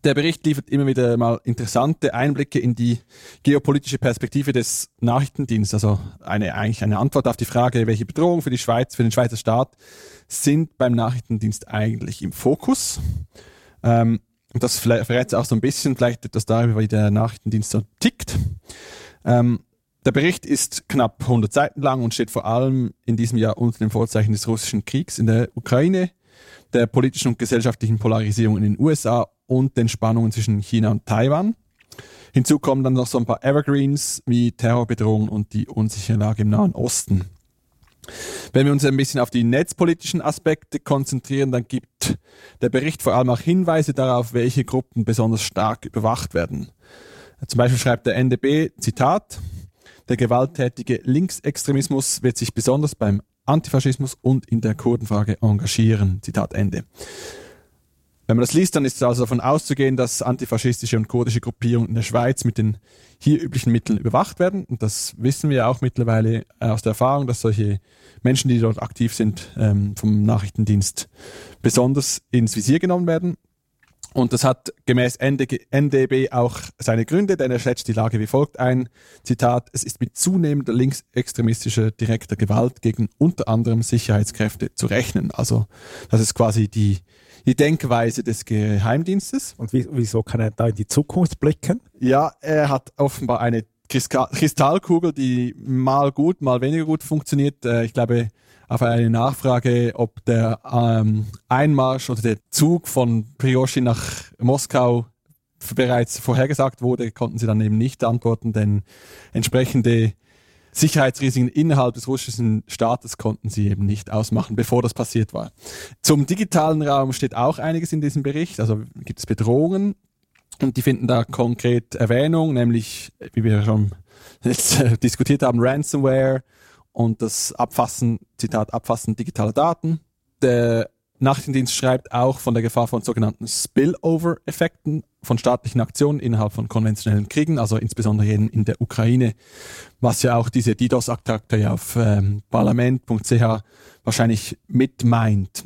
Der Bericht liefert immer wieder mal interessante Einblicke in die geopolitische Perspektive des Nachrichtendienstes, also eine, eigentlich eine Antwort auf die Frage, welche Bedrohung für die Schweiz, für den Schweizer Staat sind beim Nachrichtendienst eigentlich im Fokus. Ähm, das verrät auch so ein bisschen vielleicht etwas darüber, wie der Nachrichtendienst so tickt. Ähm, der Bericht ist knapp 100 Seiten lang und steht vor allem in diesem Jahr unter dem Vorzeichen des russischen Kriegs in der Ukraine, der politischen und gesellschaftlichen Polarisierung in den USA und den Spannungen zwischen China und Taiwan. Hinzu kommen dann noch so ein paar Evergreens wie Terrorbedrohungen und die unsichere Lage im Nahen Osten. Wenn wir uns ein bisschen auf die netzpolitischen Aspekte konzentrieren, dann gibt der Bericht vor allem auch Hinweise darauf, welche Gruppen besonders stark überwacht werden. Zum Beispiel schreibt der NDB, Zitat, der gewalttätige Linksextremismus wird sich besonders beim Antifaschismus und in der Kurdenfrage engagieren. Zitat Ende. Wenn man das liest, dann ist es also davon auszugehen, dass antifaschistische und kurdische Gruppierungen in der Schweiz mit den hier üblichen Mitteln überwacht werden. Und das wissen wir auch mittlerweile aus der Erfahrung, dass solche Menschen, die dort aktiv sind, ähm, vom Nachrichtendienst besonders ins Visier genommen werden. Und das hat gemäß NDB auch seine Gründe, denn er schätzt die Lage wie folgt ein. Zitat, es ist mit zunehmender linksextremistischer direkter Gewalt gegen unter anderem Sicherheitskräfte zu rechnen. Also das ist quasi die, die Denkweise des Geheimdienstes.
Und wieso kann er da in die Zukunft blicken?
Ja, er hat offenbar eine Kristallkugel, die mal gut, mal weniger gut funktioniert. Äh, ich glaube, auf eine Nachfrage, ob der ähm, Einmarsch oder der Zug von Prigozhin nach Moskau bereits vorhergesagt wurde, konnten sie dann eben nicht antworten, denn entsprechende Sicherheitsrisiken innerhalb des russischen Staates konnten sie eben nicht ausmachen, bevor das passiert war. Zum digitalen Raum steht auch einiges in diesem Bericht, also gibt es Bedrohungen und die finden da konkret Erwähnung, nämlich, wie wir schon jetzt, äh, diskutiert haben, Ransomware, und das Abfassen, Zitat, Abfassen digitaler Daten. Der Nachrichtendienst schreibt auch von der Gefahr von sogenannten Spillover-Effekten von staatlichen Aktionen innerhalb von konventionellen Kriegen, also insbesondere in der Ukraine, was ja auch diese DDoS-Attacke auf ähm, parlament.ch wahrscheinlich mit meint.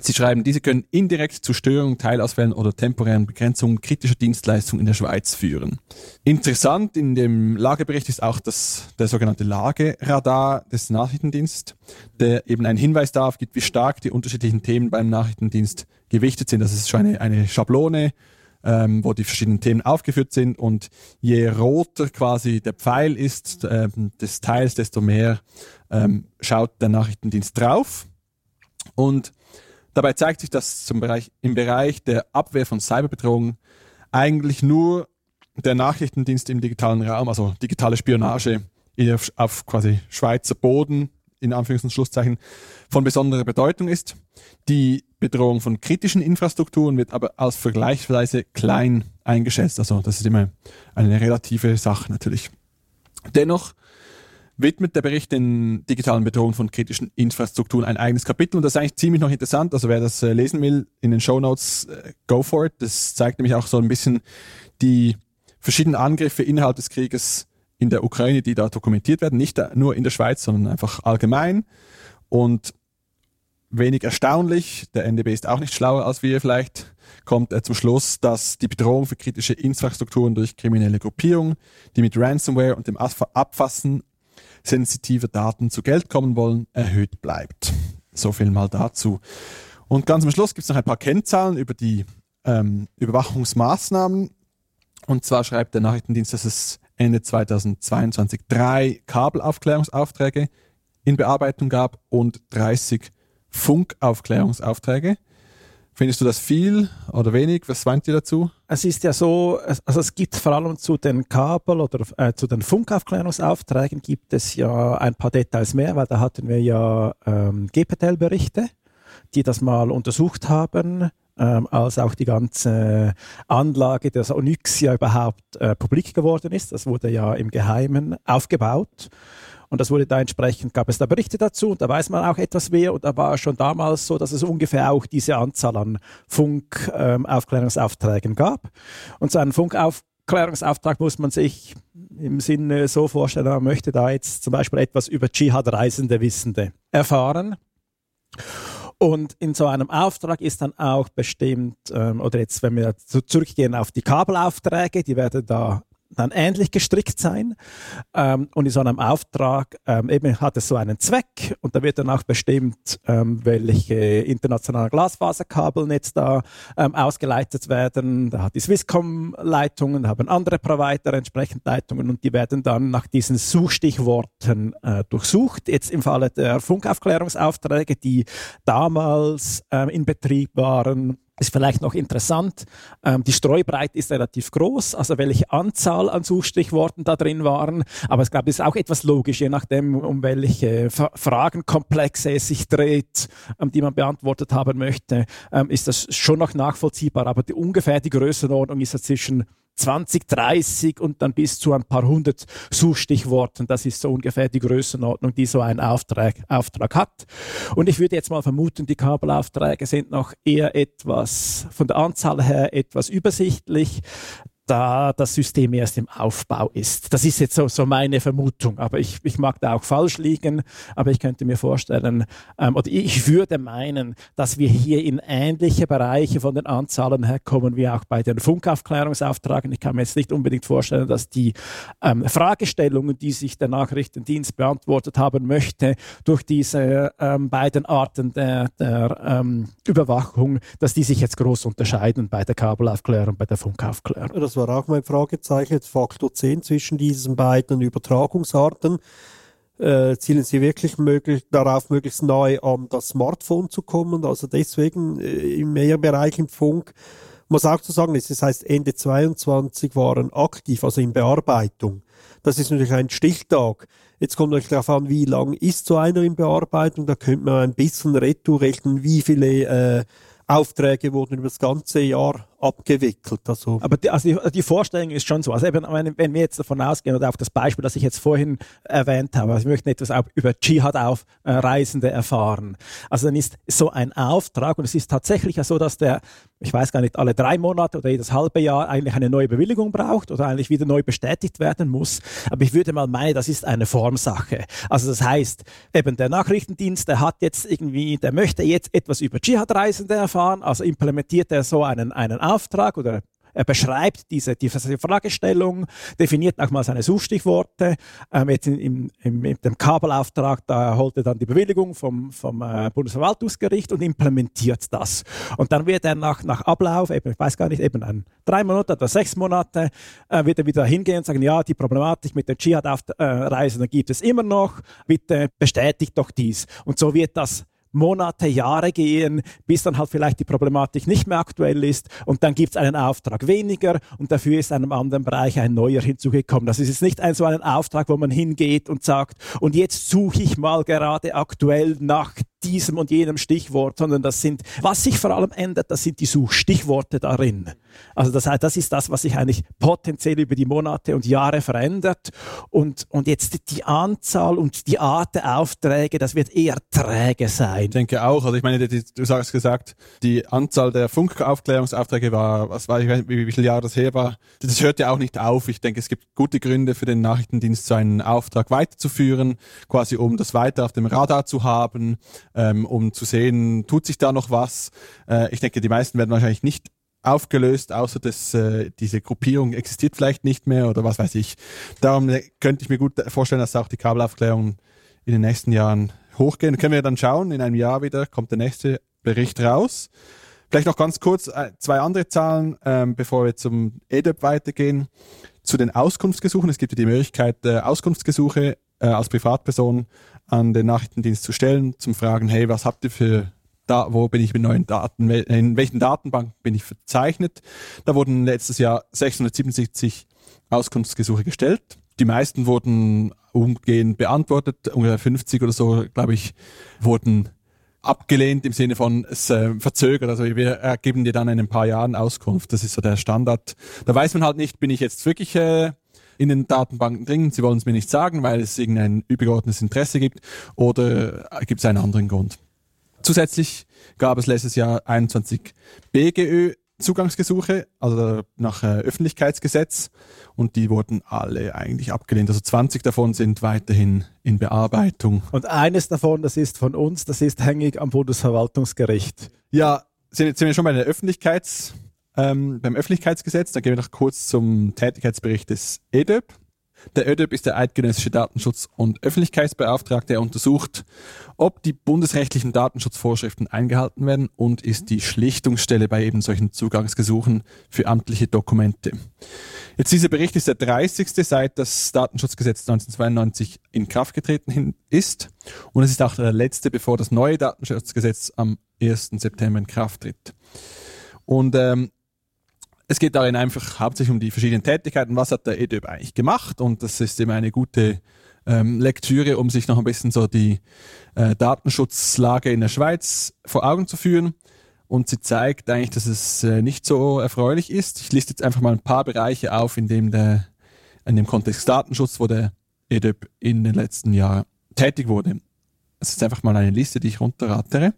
Sie schreiben, diese können indirekt zu Störungen, Teilausfällen oder temporären Begrenzungen kritischer Dienstleistungen in der Schweiz führen. Interessant in dem Lagebericht ist auch das, der sogenannte Lageradar des Nachrichtendienstes, der eben einen Hinweis darauf gibt, wie stark die unterschiedlichen Themen beim Nachrichtendienst gewichtet sind. Das ist schon eine, eine Schablone, ähm, wo die verschiedenen Themen aufgeführt sind und je roter quasi der Pfeil ist ähm, des Teils, desto mehr ähm, schaut der Nachrichtendienst drauf. Und Dabei zeigt sich, dass zum Bereich, im Bereich der Abwehr von Cyberbedrohungen eigentlich nur der Nachrichtendienst im digitalen Raum, also digitale Spionage auf, auf quasi Schweizer Boden, in Anführungs- und Schlusszeichen, von besonderer Bedeutung ist. Die Bedrohung von kritischen Infrastrukturen wird aber als vergleichsweise klein eingeschätzt. Also das ist immer eine relative Sache natürlich. Dennoch widmet der Bericht den digitalen Bedrohungen von kritischen Infrastrukturen ein eigenes Kapitel und das ist eigentlich ziemlich noch interessant. Also wer das äh, lesen will, in den Show Notes, äh, go for it. Das zeigt nämlich auch so ein bisschen die verschiedenen Angriffe innerhalb des Krieges in der Ukraine, die da dokumentiert werden, nicht nur in der Schweiz, sondern einfach allgemein. Und wenig erstaunlich, der NDB ist auch nicht schlauer als wir vielleicht, kommt er zum Schluss, dass die Bedrohung für kritische Infrastrukturen durch kriminelle Gruppierungen, die mit Ransomware und dem Abfassen sensitive Daten zu Geld kommen wollen, erhöht bleibt. So viel mal dazu. Und ganz am Schluss gibt es noch ein paar Kennzahlen über die ähm, Überwachungsmaßnahmen. Und zwar schreibt der Nachrichtendienst, dass es Ende 2022 drei Kabelaufklärungsaufträge in Bearbeitung gab und 30 Funkaufklärungsaufträge. Findest du das viel oder wenig? Was meint ihr dazu?
Es ist ja so, also es gibt vor allem zu den Kabel- oder äh, zu den Funkaufklärungsaufträgen gibt es ja ein paar Details mehr, weil da hatten wir ja ähm, GPTL-Berichte, die das mal untersucht haben ähm, als auch die ganze Anlage des Onyxia überhaupt äh, publik geworden ist. Das wurde ja im Geheimen aufgebaut. Und das wurde da entsprechend, gab es da Berichte dazu und da weiß man auch etwas mehr. Und da war schon damals so, dass es ungefähr auch diese Anzahl an Funkaufklärungsaufträgen ähm, gab. Und so einen Funkaufklärungsauftrag muss man sich im Sinne so vorstellen, man möchte da jetzt zum Beispiel etwas über Dschihad-Reisende Wissende erfahren. Und in so einem Auftrag ist dann auch bestimmt, ähm, oder jetzt, wenn wir zurückgehen auf die Kabelaufträge, die werden da dann ähnlich gestrickt sein. Ähm, und in so einem Auftrag ähm, eben hat es so einen Zweck und da wird dann auch bestimmt, ähm, welche internationalen Glasfaserkabelnetz da ähm, ausgeleitet werden. Da hat die Swisscom Leitungen, da haben andere Provider entsprechend Leitungen und die werden dann nach diesen Suchstichworten äh, durchsucht. Jetzt im Falle der Funkaufklärungsaufträge, die damals ähm, in Betrieb waren, ist vielleicht noch interessant, ähm, die Streubreite ist relativ groß, also welche Anzahl an Suchstichworten da drin waren. Aber ich glaube, es ist auch etwas logisch, je nachdem, um welche F Fragenkomplexe es sich dreht, ähm, die man beantwortet haben möchte, ähm, ist das schon noch nachvollziehbar. Aber die, ungefähr die Größenordnung ist ja zwischen 20, 30 und dann bis zu ein paar hundert Suchstichworten. Das ist so ungefähr die Größenordnung, die so ein Auftrag, Auftrag hat. Und ich würde jetzt mal vermuten, die Kabelaufträge sind noch eher etwas von der Anzahl her etwas übersichtlich da das System erst im Aufbau ist. Das ist jetzt so, so meine Vermutung, aber ich, ich mag da auch falsch liegen, aber ich könnte mir vorstellen, ähm, oder ich würde meinen, dass wir hier in ähnliche Bereiche von den Anzahlen herkommen wie auch bei den Funkaufklärungsauftragen. Ich kann mir jetzt nicht unbedingt vorstellen, dass die ähm, Fragestellungen, die sich der Nachrichtendienst beantwortet haben möchte, durch diese ähm, beiden Arten der, der ähm, Überwachung, dass die sich jetzt groß unterscheiden bei der Kabelaufklärung, bei der Funkaufklärung.
Das war auch mein Fragezeichen, Faktor 10 zwischen diesen beiden Übertragungsarten. Äh, zielen Sie wirklich möglich, darauf, möglichst nahe an das Smartphone zu kommen? Also deswegen äh, im Mehrbereich im Funk muss auch zu sagen, das heißt Ende 22 waren aktiv, also in Bearbeitung. Das ist natürlich ein Stichtag. Jetzt kommt natürlich darauf an, wie lang ist so einer in Bearbeitung. Da könnte man ein bisschen retour rechnen, wie viele äh, Aufträge wurden über das ganze Jahr abgewickelt. Also
Aber die, also die, die, Vorstellung ist schon so. Also eben, wenn, wir jetzt davon ausgehen oder auf das Beispiel, das ich jetzt vorhin erwähnt habe, also wir möchten etwas auch über Dschihad auf äh, Reisende erfahren. Also dann ist so ein Auftrag und es ist tatsächlich so, dass der, ich weiß gar nicht, alle drei Monate oder jedes halbe Jahr eigentlich eine neue Bewilligung braucht oder eigentlich wieder neu bestätigt werden muss. Aber ich würde mal meinen, das ist eine Formsache. Also das heißt, eben der Nachrichtendienst, der hat jetzt irgendwie, der möchte jetzt etwas über Dschihad-Reisende erfahren, also implementiert er so einen, einen Auftrag oder er beschreibt diese, diese Fragestellung, definiert nochmal seine Suchstichworte. Ähm, jetzt in, in, in, in, dem Kabelauftrag, da holt er dann die Bewilligung vom, vom äh, Bundesverwaltungsgericht und implementiert das. Und dann wird er nach, nach Ablauf, eben, ich weiß gar nicht, eben ein, drei Monate oder sechs Monate, äh, wird er wieder hingehen und sagen, ja, die Problematik mit den Dschihad-Reisen äh, gibt es immer noch, bitte bestätigt doch dies. Und so wird das Monate, Jahre gehen, bis dann halt vielleicht die Problematik nicht mehr aktuell ist und dann gibt es einen Auftrag weniger und dafür ist in einem anderen Bereich ein neuer hinzugekommen. Das ist jetzt nicht ein, so ein Auftrag, wo man hingeht und sagt, und jetzt suche ich mal gerade aktuell nach diesem und jenem Stichwort, sondern das sind, was sich vor allem ändert, das sind die Suchstichworte darin. Also das heißt, das ist das, was sich eigentlich potenziell über die Monate und Jahre verändert und, und jetzt die Anzahl und die Art der Aufträge, das wird eher träge sein.
Ich denke auch, also ich meine, du hast gesagt, die Anzahl der Funkaufklärungsaufträge war, was weiß ich, wie, wie viele Jahre das her war, das hört ja auch nicht auf. Ich denke, es gibt gute Gründe für den Nachrichtendienst, so einen Auftrag weiterzuführen, quasi um das weiter auf dem Radar zu haben, ähm, um zu sehen, tut sich da noch was. Äh, ich denke, die meisten werden wahrscheinlich nicht aufgelöst, außer dass äh, diese Gruppierung existiert vielleicht nicht mehr oder was weiß ich. Darum äh, könnte ich mir gut vorstellen, dass auch die Kabelaufklärung in den nächsten Jahren hochgehen. Können wir dann schauen, in einem Jahr wieder kommt der nächste Bericht raus. Vielleicht noch ganz kurz äh, zwei andere Zahlen, ähm, bevor wir zum EDEP weitergehen. Zu den Auskunftsgesuchen. Es gibt ja die Möglichkeit, äh, Auskunftsgesuche äh, als Privatperson an den Nachrichtendienst zu stellen, zum Fragen, hey, was habt ihr für da, wo bin ich mit neuen Daten, in welchen Datenbanken bin ich verzeichnet. Da wurden letztes Jahr 677 Auskunftsgesuche gestellt. Die meisten wurden umgehend beantwortet, ungefähr 50 oder so, glaube ich, wurden abgelehnt im Sinne von es äh, verzögert. Also wir geben dir dann in ein paar Jahren Auskunft. Das ist so der Standard. Da weiß man halt nicht, bin ich jetzt wirklich äh, in den Datenbanken drin, sie wollen es mir nicht sagen, weil es irgendein übergeordnetes Interesse gibt oder gibt es einen anderen Grund. Zusätzlich gab es letztes Jahr 21 BGÖ Zugangsgesuche, also nach äh, Öffentlichkeitsgesetz, und die wurden alle eigentlich abgelehnt. Also 20 davon sind weiterhin in Bearbeitung.
Und eines davon, das ist von uns, das ist hängig am Bundesverwaltungsgericht.
Ja, sind, sind wir schon bei der Öffentlichkeits, ähm, beim Öffentlichkeitsgesetz. Da gehen wir noch kurz zum Tätigkeitsbericht des EDÖP. Der ÖDÖB ist der eidgenössische Datenschutz- und Öffentlichkeitsbeauftragte. Er untersucht, ob die bundesrechtlichen Datenschutzvorschriften eingehalten werden und ist die Schlichtungsstelle bei eben solchen Zugangsgesuchen für amtliche Dokumente. Jetzt dieser Bericht ist der 30. seit das Datenschutzgesetz 1992 in Kraft getreten ist und es ist auch der letzte, bevor das neue Datenschutzgesetz am 1. September in Kraft tritt. Und ähm, es geht darin einfach hauptsächlich um die verschiedenen Tätigkeiten. Was hat der EDÖB eigentlich gemacht? Und das ist immer eine gute ähm, Lektüre, um sich noch ein bisschen so die äh, Datenschutzlage in der Schweiz vor Augen zu führen. Und sie zeigt eigentlich, dass es äh, nicht so erfreulich ist. Ich liste jetzt einfach mal ein paar Bereiche auf, in dem der, in dem Kontext Datenschutz, wo der EDÖB in den letzten Jahren tätig wurde. Das ist einfach mal eine Liste, die ich runterratere.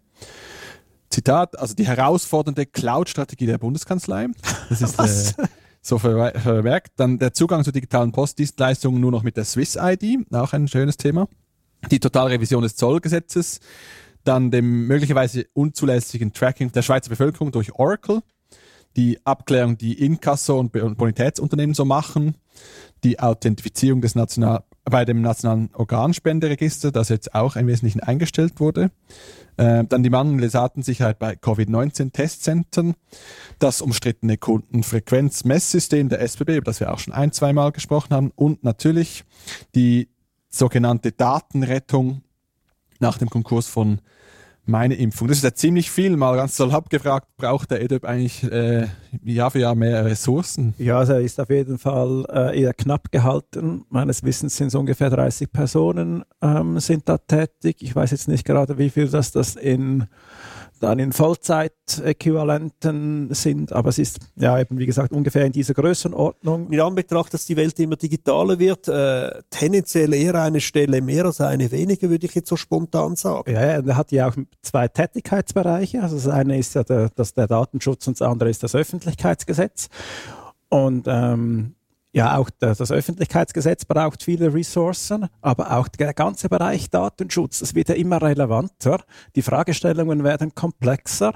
Zitat, also die herausfordernde Cloud-Strategie der Bundeskanzlei. Das ist äh, so vermerkt. Dann der Zugang zu digitalen Postdienstleistungen nur noch mit der Swiss ID, auch ein schönes Thema. Die Totalrevision des Zollgesetzes. Dann dem möglicherweise unzulässigen Tracking der Schweizer Bevölkerung durch Oracle. Die Abklärung, die Inkasso- und Bonitätsunternehmen so machen. Die Authentifizierung des National bei dem nationalen Organspenderegister, das jetzt auch ein Wesentlichen eingestellt wurde. Äh, dann die mangelnde Datensicherheit bei Covid-19-Testzentren, das umstrittene Kundenfrequenzmesssystem der SBB, über das wir auch schon ein, zweimal gesprochen haben, und natürlich die sogenannte Datenrettung nach dem Konkurs von meine Impfung. Das ist ja ziemlich viel. Mal ganz salopp gefragt, braucht der EDUB eigentlich äh, Jahr für Jahr mehr Ressourcen?
Ja, also er ist auf jeden Fall äh, eher knapp gehalten. Meines Wissens sind es ungefähr 30 Personen ähm, sind da tätig. Ich weiß jetzt nicht gerade, wie viel das, das in dann in Vollzeitäquivalenten sind. Aber es ist ja eben, wie gesagt, ungefähr in dieser Größenordnung.
In Anbetracht, dass die Welt immer digitaler wird, äh, tendenziell eher eine Stelle mehr als eine weniger, würde ich jetzt so spontan sagen.
Ja, er hat ja auch zwei Tätigkeitsbereiche. Also das eine ist ja der, das der Datenschutz und das andere ist das Öffentlichkeitsgesetz. Und ähm, ja, auch das Öffentlichkeitsgesetz braucht viele Ressourcen, aber auch der ganze Bereich Datenschutz, das wird ja immer relevanter. Die Fragestellungen werden komplexer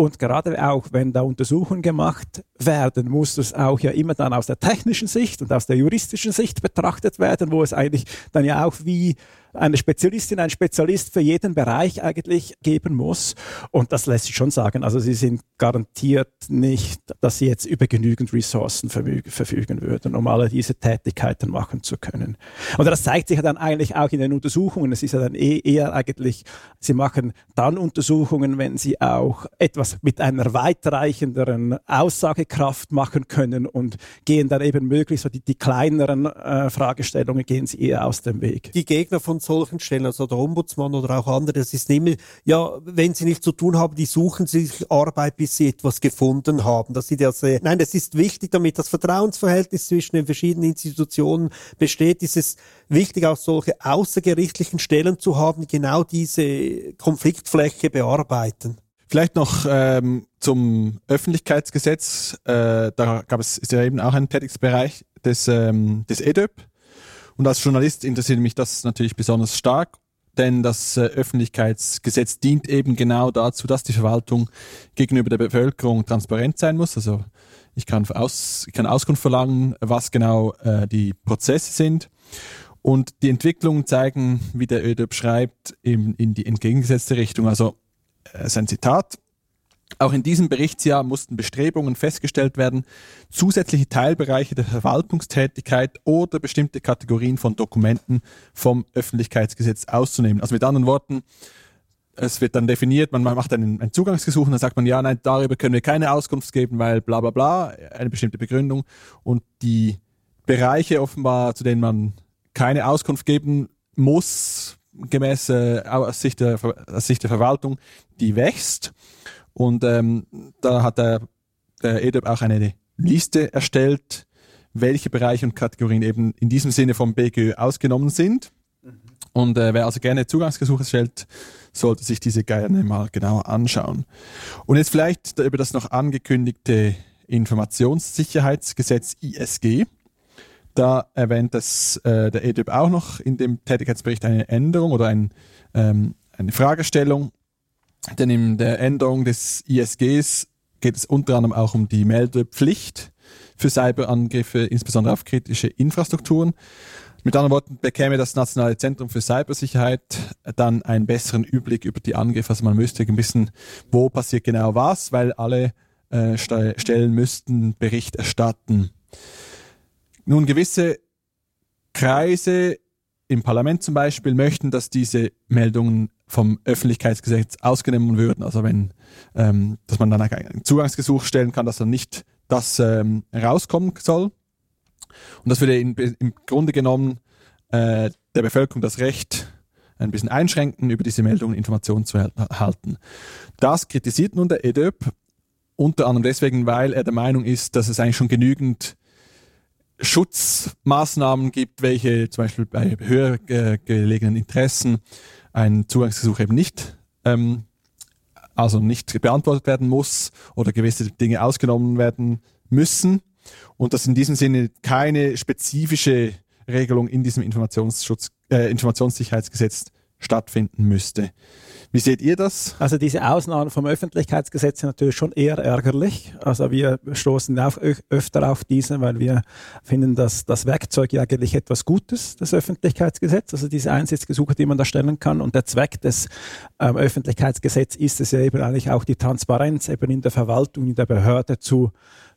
und gerade auch, wenn da Untersuchungen gemacht werden, muss das auch ja immer dann aus der technischen Sicht und aus der juristischen Sicht betrachtet werden, wo es eigentlich dann ja auch wie eine Spezialistin, ein Spezialist für jeden Bereich eigentlich geben muss. Und das lässt sich schon sagen. Also sie sind garantiert nicht, dass sie jetzt über genügend Ressourcen verfügen würden, um alle diese Tätigkeiten machen zu können. Und das zeigt sich dann eigentlich auch in den Untersuchungen. Es ist ja dann eh eher eigentlich, sie machen dann Untersuchungen, wenn sie auch etwas mit einer weitreichenderen Aussagekraft machen können und gehen dann eben möglichst so die, die kleineren äh, Fragestellungen gehen sie eher aus dem Weg.
Die Gegner von solchen Stellen, also der Ombudsmann oder auch andere, das ist immer, ja, wenn sie nichts zu tun haben, die suchen sich Arbeit, bis sie etwas gefunden haben. Das ist ja sehr, nein, das ist wichtig, damit das Vertrauensverhältnis zwischen den verschiedenen Institutionen besteht, ist es wichtig, auch solche außergerichtlichen Stellen zu haben, die genau diese Konfliktfläche bearbeiten.
Vielleicht noch ähm, zum Öffentlichkeitsgesetz. Äh, da gab es ist ja eben auch ein Tätigkeitsbereich des, ähm, des EDÖP. Und als Journalist interessiert mich das natürlich besonders stark, denn das äh, Öffentlichkeitsgesetz dient eben genau dazu, dass die Verwaltung gegenüber der Bevölkerung transparent sein muss. Also ich kann, aus, ich kann Auskunft verlangen, was genau äh, die Prozesse sind. Und die Entwicklungen zeigen, wie der ÖDÖB schreibt, eben in die entgegengesetzte Richtung. Also äh, sein Zitat, auch in diesem Berichtsjahr mussten Bestrebungen festgestellt werden, zusätzliche Teilbereiche der Verwaltungstätigkeit oder bestimmte Kategorien von Dokumenten vom Öffentlichkeitsgesetz auszunehmen. Also mit anderen Worten, es wird dann definiert, man macht einen, ein Zugangsgesuch und dann sagt man, ja, nein, darüber können wir keine Auskunft geben, weil bla bla bla, eine bestimmte Begründung. Und die Bereiche offenbar, zu denen man keine Auskunft geben muss, gemäß äh, aus, Sicht der, aus Sicht der Verwaltung, die wächst. Und ähm, da hat der, der EDUB auch eine Liste erstellt, welche Bereiche und Kategorien eben in diesem Sinne vom BGÖ ausgenommen sind. Und äh, wer also gerne Zugangsgesuche stellt, sollte sich diese gerne mal genauer anschauen. Und jetzt vielleicht über das noch angekündigte Informationssicherheitsgesetz ISG. Da erwähnt das, äh, der EDUB auch noch in dem Tätigkeitsbericht eine Änderung oder ein, ähm, eine Fragestellung. Denn in der Änderung des ISGs geht es unter anderem auch um die Meldepflicht für Cyberangriffe, insbesondere auf kritische Infrastrukturen. Mit anderen Worten bekäme das Nationale Zentrum für Cybersicherheit dann einen besseren Überblick über die Angriffe. Also man müsste bisschen, wo passiert genau was, weil alle äh, Stellen müssten Bericht erstatten. Nun, gewisse Kreise im Parlament zum Beispiel möchten, dass diese Meldungen vom Öffentlichkeitsgesetz ausgenommen würden. Also wenn, ähm, dass man dann ein Zugangsgesuch stellen kann, dass dann nicht das ähm, rauskommen soll. Und das würde in, im Grunde genommen äh, der Bevölkerung das Recht ein bisschen einschränken, über diese Meldungen Informationen zu erhalten. Das kritisiert nun der EDÖP, unter anderem deswegen, weil er der Meinung ist, dass es eigentlich schon genügend Schutzmaßnahmen gibt, welche zum Beispiel bei höher gelegenen Interessen ein Zugangsgesuch eben nicht, ähm, also nicht beantwortet werden muss oder gewisse Dinge ausgenommen werden müssen. Und dass in diesem Sinne keine spezifische Regelung in diesem Informationsschutz, äh, Informationssicherheitsgesetz stattfinden müsste. Wie seht ihr das?
Also diese Ausnahmen vom Öffentlichkeitsgesetz sind natürlich schon eher ärgerlich. Also wir stoßen auch öfter auf diese, weil wir finden, dass das Werkzeug ja eigentlich etwas Gutes, das Öffentlichkeitsgesetz, also diese Einsatzgesuche, die man da stellen kann. Und der Zweck des ähm, Öffentlichkeitsgesetzes ist es ja eben eigentlich auch die Transparenz eben in der Verwaltung, in der Behörde zu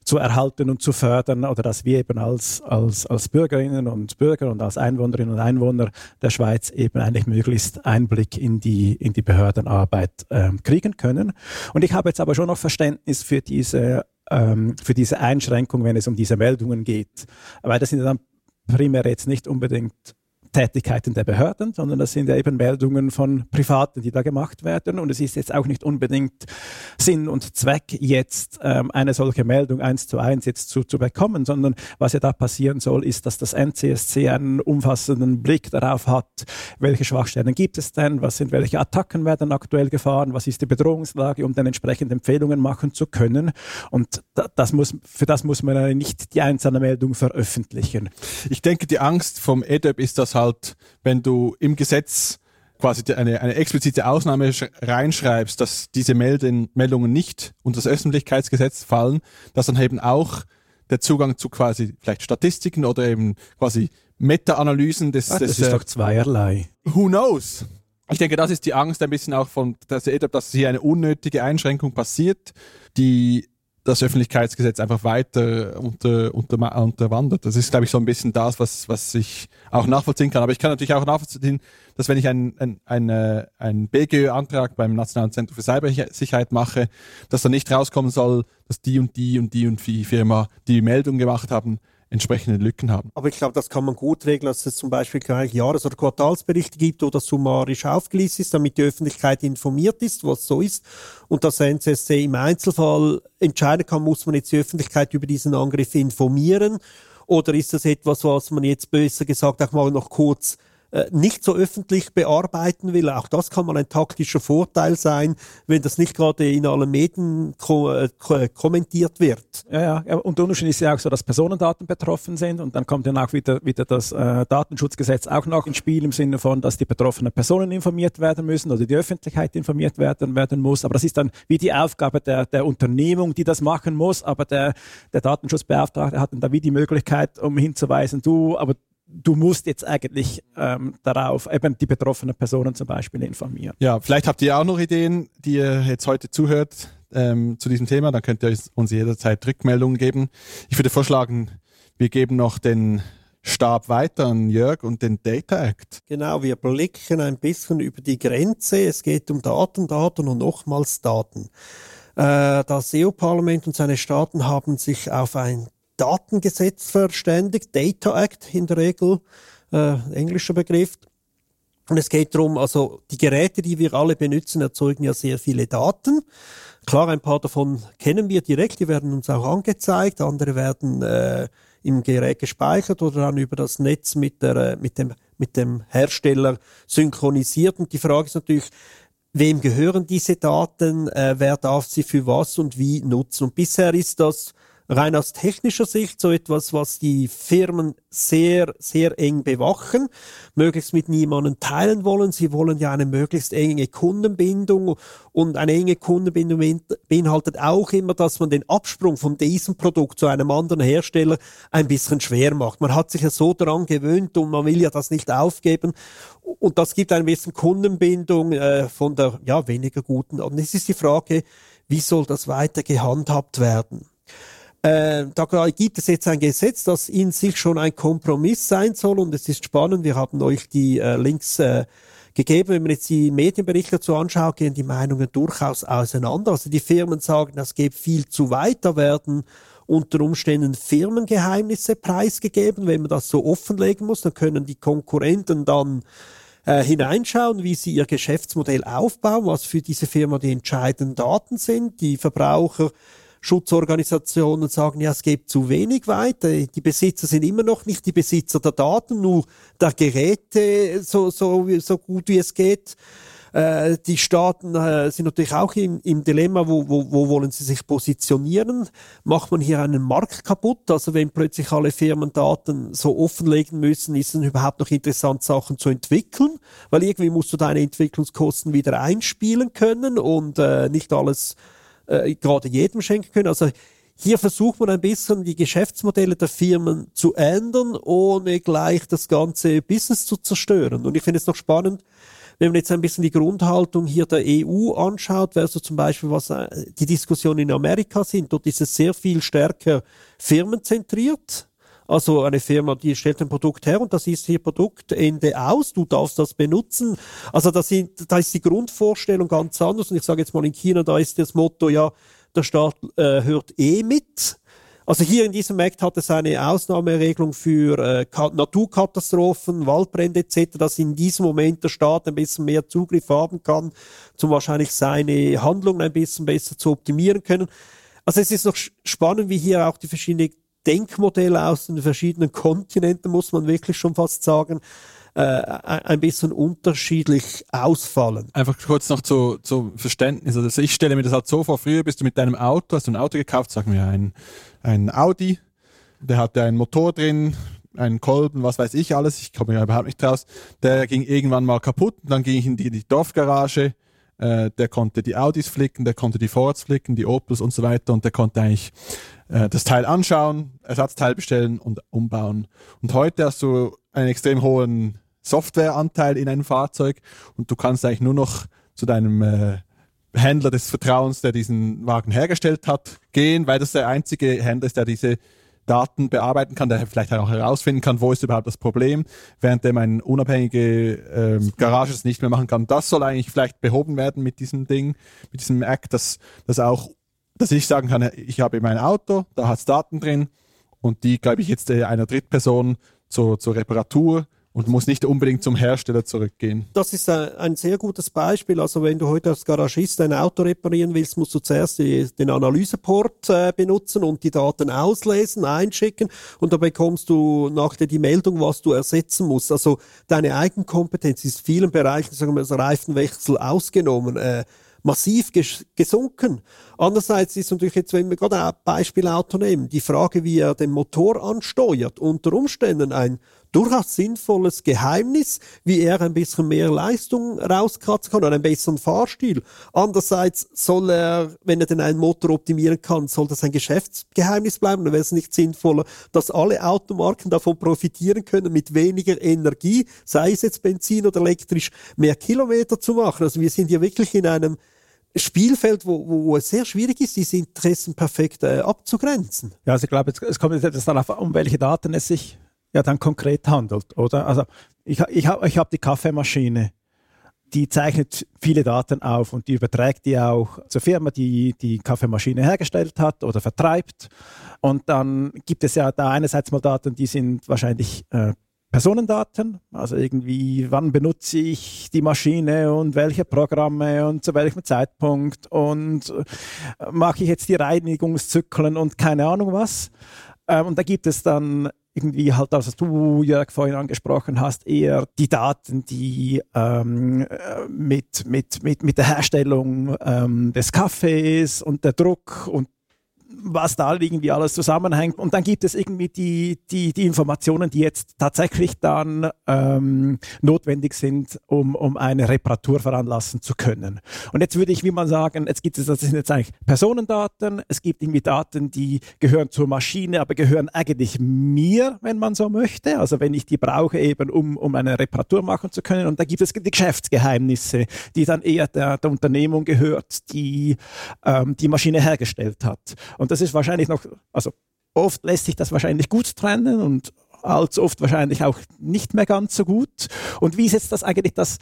zu erhalten und zu fördern oder dass wir eben als, als, als Bürgerinnen und Bürger und als Einwohnerinnen und Einwohner der Schweiz eben eigentlich möglichst Einblick in die, in die Behördenarbeit ähm, kriegen können. Und ich habe jetzt aber schon noch Verständnis für diese, ähm, für diese Einschränkung, wenn es um diese Meldungen geht. Weil das sind dann primär jetzt nicht unbedingt Tätigkeiten der Behörden, sondern das sind ja eben Meldungen von Privaten, die da gemacht werden. Und es ist jetzt auch nicht unbedingt Sinn und Zweck, jetzt ähm, eine solche Meldung eins zu eins jetzt zu, zu bekommen, sondern was ja da passieren soll, ist, dass das NCSC einen umfassenden Blick darauf hat, welche Schwachstellen gibt es denn, was sind welche Attacken werden aktuell gefahren, was ist die Bedrohungslage, um dann entsprechend Empfehlungen machen zu können. Und das muss, für das muss man nicht die einzelne Meldung veröffentlichen.
Ich denke, die Angst vom EDEP ist, dass halt, wenn du im Gesetz quasi eine, eine explizite Ausnahme reinschreibst, dass diese Melden, Meldungen nicht unter das Öffentlichkeitsgesetz fallen, dass dann eben auch der Zugang zu quasi vielleicht Statistiken oder eben quasi Meta-Analysen des,
Ach, das des, ist äh, doch zweierlei.
Who knows? Ich denke, das ist die Angst ein bisschen auch von, dass, dass hier eine unnötige Einschränkung passiert, die das Öffentlichkeitsgesetz einfach weiter unter, unter, unterwandert. Das ist, glaube ich, so ein bisschen das, was, was ich auch nachvollziehen kann. Aber ich kann natürlich auch nachvollziehen, dass wenn ich einen ein, ein, äh, ein BGÖ-Antrag beim Nationalen Zentrum für Cybersicherheit mache, dass da nicht rauskommen soll, dass die und die und die und die Firma die Meldung gemacht haben, entsprechende Lücken haben.
Aber ich glaube, das kann man gut regeln, dass es zum Beispiel Jahres- oder Quartalsberichte gibt, wo das summarisch aufgelistet ist, damit die Öffentlichkeit informiert ist, was so ist. Und dass der NCSC im Einzelfall entscheiden kann, muss man jetzt die Öffentlichkeit über diesen Angriff informieren oder ist das etwas, was man jetzt besser gesagt auch mal noch kurz nicht so öffentlich bearbeiten will. Auch das kann mal ein taktischer Vorteil sein, wenn das nicht gerade in allen Medien ko äh, kommentiert wird.
Ja, ja, und der Unterschied ist ja auch so, dass Personendaten betroffen sind und dann kommt dann auch wieder, wieder das äh, Datenschutzgesetz auch noch ins Spiel im Sinne von, dass die betroffenen Personen informiert werden müssen oder die Öffentlichkeit informiert werden, werden muss. Aber das ist dann wie die Aufgabe der, der Unternehmung, die das machen muss. Aber der, der Datenschutzbeauftragte hat dann da wie die Möglichkeit, um hinzuweisen, du, aber du musst jetzt eigentlich ähm, darauf eben die betroffenen Personen zum Beispiel informieren.
Ja, vielleicht habt ihr auch noch Ideen, die ihr jetzt heute zuhört ähm, zu diesem Thema. Dann könnt ihr uns jederzeit Rückmeldungen geben. Ich würde vorschlagen, wir geben noch den Stab weiter an Jörg und den Data Act.
Genau, wir blicken ein bisschen über die Grenze. Es geht um Daten, Daten und nochmals Daten. Äh, das EU-Parlament und seine Staaten haben sich auf ein Datengesetz verständigt, Data Act in der Regel, äh, englischer Begriff. Und es geht darum, also die Geräte, die wir alle benutzen, erzeugen ja sehr viele Daten. Klar, ein paar davon kennen wir direkt, die werden uns auch angezeigt, andere werden äh, im Gerät gespeichert oder dann über das Netz mit, der, äh, mit, dem, mit dem Hersteller synchronisiert. Und die Frage ist natürlich, wem gehören diese Daten, äh, wer darf sie für was und wie nutzen. Und bisher ist das rein aus technischer Sicht so etwas, was die Firmen sehr, sehr eng bewachen, möglichst mit niemandem teilen wollen. Sie wollen ja eine möglichst enge Kundenbindung und eine enge Kundenbindung beinhaltet auch immer, dass man den Absprung von diesem Produkt zu einem anderen Hersteller ein bisschen schwer macht. Man hat sich ja so daran gewöhnt und man will ja das nicht aufgeben. Und das gibt ein bisschen Kundenbindung äh, von der ja weniger guten. Und es ist die Frage, wie soll das weiter gehandhabt werden? Äh, da gibt es jetzt ein Gesetz, das in sich schon ein Kompromiss sein soll und es ist spannend. Wir haben euch die äh, Links äh, gegeben. Wenn man jetzt die Medienberichte dazu anschaut, gehen die Meinungen durchaus auseinander. Also die Firmen sagen, das geht viel zu weit. Da werden unter Umständen Firmengeheimnisse preisgegeben. Wenn man das so offenlegen muss, dann können die Konkurrenten dann äh, hineinschauen, wie sie ihr Geschäftsmodell aufbauen, was für diese Firma die entscheidenden Daten sind. Die Verbraucher Schutzorganisationen sagen, ja, es geht zu wenig weiter. Die Besitzer sind immer noch nicht die Besitzer der Daten, nur der Geräte so, so, so gut wie es geht. Äh, die Staaten äh, sind natürlich auch im, im Dilemma, wo, wo, wo wollen sie sich positionieren? Macht man hier einen Markt kaputt? Also wenn plötzlich alle Firmen Daten so offenlegen müssen, ist es überhaupt noch interessant, Sachen zu entwickeln? Weil irgendwie musst du deine Entwicklungskosten wieder einspielen können und äh, nicht alles äh, gerade jedem schenken können. Also hier versucht man ein bisschen die Geschäftsmodelle der Firmen zu ändern, ohne gleich das ganze Business zu zerstören. Und ich finde es noch spannend, wenn man jetzt ein bisschen die Grundhaltung hier der EU anschaut, versus zum Beispiel, was äh, die Diskussionen in Amerika sind, dort ist es sehr viel stärker firmenzentriert. Also eine Firma, die stellt ein Produkt her und das ist hier Produktende aus, du darfst das benutzen. Also da, sind, da ist die Grundvorstellung ganz anders. Und ich sage jetzt mal in China, da ist das Motto, ja, der Staat äh, hört eh mit. Also hier in diesem Markt hat es eine Ausnahmeregelung für äh, Naturkatastrophen, Waldbrände etc., dass in diesem Moment der Staat ein bisschen mehr Zugriff haben kann, um wahrscheinlich seine Handlungen ein bisschen besser zu optimieren können. Also es ist noch spannend, wie hier auch die verschiedenen Denkmodelle aus den verschiedenen Kontinenten, muss man wirklich schon fast sagen, äh, ein bisschen unterschiedlich ausfallen.
Einfach kurz noch zu, zu Verständnis. Also ich stelle mir das halt so vor, früher bist du mit deinem Auto, hast du ein Auto gekauft, sagen wir ein, ein Audi, der hatte einen Motor drin, einen Kolben, was weiß ich alles, ich komme ja überhaupt nicht raus. Der ging irgendwann mal kaputt, dann ging ich in die, die Dorfgarage, äh, der konnte die Audis flicken, der konnte die Fords flicken, die Opels und so weiter und der konnte eigentlich äh, das Teil anschauen, Ersatzteil bestellen und umbauen. Und heute hast du einen extrem hohen Softwareanteil in einem Fahrzeug und du kannst eigentlich nur noch zu deinem äh, Händler des Vertrauens, der diesen Wagen hergestellt hat, gehen, weil das der einzige Händler ist, der diese Daten bearbeiten kann, der vielleicht auch herausfinden kann, wo ist überhaupt das Problem, während dem ein unabhängige ähm, Garage es nicht mehr machen kann. Das soll eigentlich vielleicht behoben werden mit diesem Ding, mit diesem Act, dass, dass auch dass ich sagen kann, ich habe mein Auto, da hat es Daten drin und die gebe ich jetzt äh, einer Drittperson zur, zur Reparatur und muss nicht unbedingt zum Hersteller zurückgehen.
Das ist ein sehr gutes Beispiel. Also wenn du heute als Garagist ein Auto reparieren willst, musst du zuerst die, den Analyseport äh, benutzen und die Daten auslesen, einschicken und da bekommst du nachher die Meldung, was du ersetzen musst. Also deine Eigenkompetenz ist in vielen Bereichen, sagen wir, das Reifenwechsel ausgenommen. Äh, massiv ges gesunken. Andererseits ist natürlich jetzt, wenn wir gerade ein Beispiel Auto nehmen, die Frage, wie er den Motor ansteuert, unter Umständen ein durchaus sinnvolles Geheimnis, wie er ein bisschen mehr Leistung rauskratzen kann oder einen besseren Fahrstil. Andererseits soll er, wenn er denn einen Motor optimieren kann, soll das ein Geschäftsgeheimnis bleiben. Dann wäre es nicht sinnvoller, dass alle Automarken davon profitieren können, mit weniger Energie, sei es jetzt Benzin oder elektrisch, mehr Kilometer zu machen. Also wir sind hier wirklich in einem Spielfeld, wo, wo es sehr schwierig ist, diese Interessen perfekt äh, abzugrenzen.
Ja, also ich glaube, es kommt jetzt darauf an, um welche Daten es sich ja dann konkret handelt, oder? Also ich, ich habe ich hab die Kaffeemaschine, die zeichnet viele Daten auf und die überträgt die auch zur Firma, die die Kaffeemaschine hergestellt hat oder vertreibt. Und dann gibt es ja da einerseits mal Daten, die sind wahrscheinlich äh, Personendaten, also irgendwie, wann benutze ich die Maschine und welche Programme und zu welchem Zeitpunkt und äh, mache ich jetzt die Reinigungszyklen und keine Ahnung was. Ähm, und da gibt es dann irgendwie halt, also was du, Jörg, vorhin angesprochen hast, eher die Daten, die ähm, äh, mit, mit, mit, mit der Herstellung ähm, des Kaffees und der Druck und was da irgendwie alles zusammenhängt. Und dann gibt es irgendwie die, die, die Informationen, die jetzt tatsächlich dann ähm, notwendig sind, um, um eine Reparatur veranlassen zu können. Und jetzt würde ich, wie man sagen, jetzt gibt es, das sind jetzt eigentlich Personendaten, es gibt irgendwie Daten, die gehören zur Maschine, aber gehören eigentlich mir, wenn man so möchte. Also wenn ich die brauche eben, um, um eine Reparatur machen zu können. Und da gibt es die Geschäftsgeheimnisse, die dann eher der, der Unternehmung gehört, die ähm, die Maschine hergestellt hat. Das ist wahrscheinlich noch, also oft lässt sich das wahrscheinlich gut trennen und allzu oft wahrscheinlich auch nicht mehr ganz so gut. Und wie ist jetzt das eigentlich das,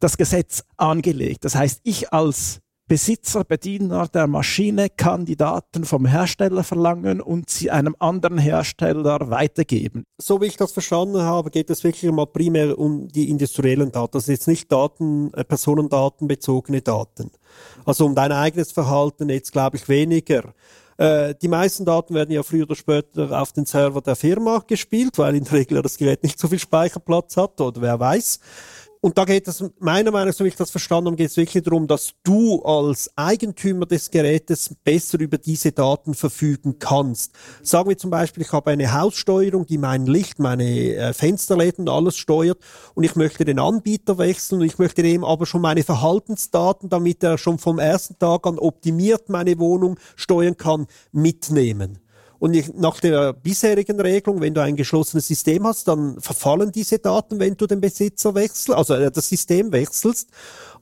das Gesetz angelegt? Das heißt, ich als Besitzer, Bediener der Maschine kann die Daten vom Hersteller verlangen und sie einem anderen Hersteller weitergeben.
So wie ich das verstanden habe, geht es wirklich mal primär um die industriellen Daten. Das ist jetzt nicht Daten, äh, personendatenbezogene Daten. Also um dein eigenes Verhalten jetzt glaube ich weniger. Äh, die meisten Daten werden ja früher oder später auf den Server der Firma gespielt, weil in der Regel das Gerät nicht so viel Speicherplatz hat oder wer weiß. Und da geht es meiner Meinung nach, so wie ich das verstanden habe, geht es wirklich darum, dass du als Eigentümer des Gerätes besser über diese Daten verfügen kannst. Sagen wir zum Beispiel, ich habe eine Haussteuerung, die mein Licht, meine äh, Fensterläden alles steuert und ich möchte den Anbieter wechseln und ich möchte dem aber schon meine Verhaltensdaten, damit er schon vom ersten Tag an optimiert meine Wohnung steuern kann, mitnehmen. Und nach der bisherigen Regelung, wenn du ein geschlossenes System hast, dann verfallen diese Daten, wenn du den Besitzer wechselst, also äh, das System wechselst.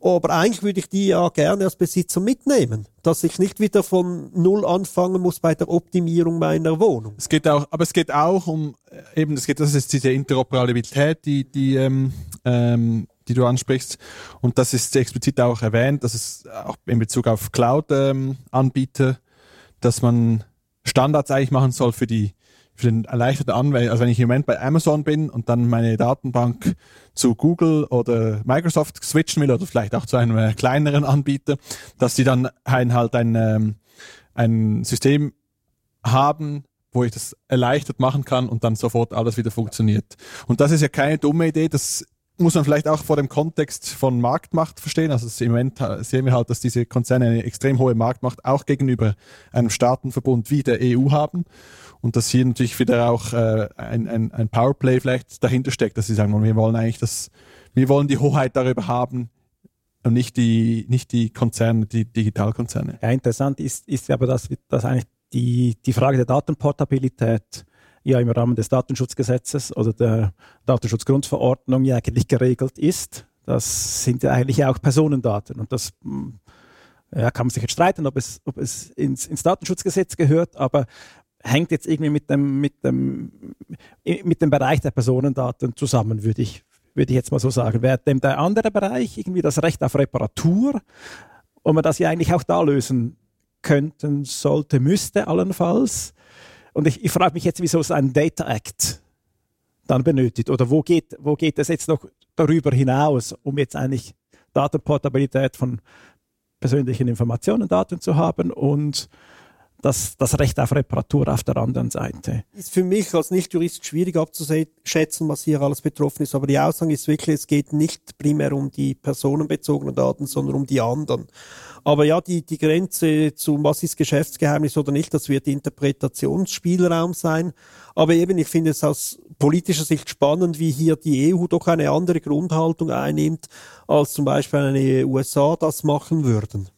Aber eigentlich würde ich die ja gerne als Besitzer mitnehmen, dass ich nicht wieder von Null anfangen muss bei der Optimierung meiner Wohnung.
Es geht auch, aber es geht auch um äh, eben, es geht, das ist diese Interoperabilität, die, die, ähm, ähm, die du ansprichst. Und das ist explizit auch erwähnt, dass es auch in Bezug auf Cloud-Anbieter, ähm, dass man Standards eigentlich machen soll für die für den erleichterten Anwender. Also wenn ich im Moment bei Amazon bin und dann meine Datenbank zu Google oder Microsoft switchen will oder vielleicht auch zu einem äh, kleineren Anbieter, dass die dann ein, halt ein, ähm, ein System haben, wo ich das erleichtert machen kann und dann sofort alles wieder funktioniert. Und das ist ja keine dumme Idee, das muss man vielleicht auch vor dem Kontext von Marktmacht verstehen. Also im Moment sehen wir halt, dass diese Konzerne eine extrem hohe Marktmacht auch gegenüber einem Staatenverbund wie der EU haben. Und dass hier natürlich wieder auch äh, ein, ein, ein Powerplay vielleicht dahinter steckt, dass sie sagen, wir wollen eigentlich das, wir wollen die Hoheit darüber haben und nicht die, nicht die Konzerne, die Digitalkonzerne.
Ja, interessant ist, ist aber, dass, dass eigentlich die, die Frage der Datenportabilität ja im Rahmen des Datenschutzgesetzes oder der Datenschutzgrundverordnung ja eigentlich geregelt ist. Das sind ja eigentlich auch Personendaten und das hm, ja, kann man sich jetzt streiten, ob es, ob es ins, ins Datenschutzgesetz gehört, aber hängt jetzt irgendwie mit dem, mit dem, mit dem Bereich der Personendaten zusammen, würde ich, würde ich jetzt mal so sagen. Während dem der andere Bereich, irgendwie das Recht auf Reparatur, und man das ja eigentlich auch da lösen könnten sollte, müsste allenfalls, und ich, ich frage mich jetzt, wieso es einen Data Act dann benötigt. Oder wo geht, wo geht es jetzt noch darüber hinaus, um jetzt eigentlich Datenportabilität von persönlichen Informationen, Daten zu haben und das, das Recht auf Reparatur auf der anderen Seite.
Ist für mich als Nicht-Jurist schwierig abzuschätzen, was hier alles betroffen ist, aber die Aussage ist wirklich, es geht nicht primär um die personenbezogenen Daten, sondern um die anderen. Aber ja, die, die Grenze zu was ist Geschäftsgeheimnis oder nicht, das wird Interpretationsspielraum sein. Aber eben, ich finde es aus politischer Sicht spannend, wie hier die EU doch eine andere Grundhaltung einnimmt, als zum Beispiel eine USA das machen würden.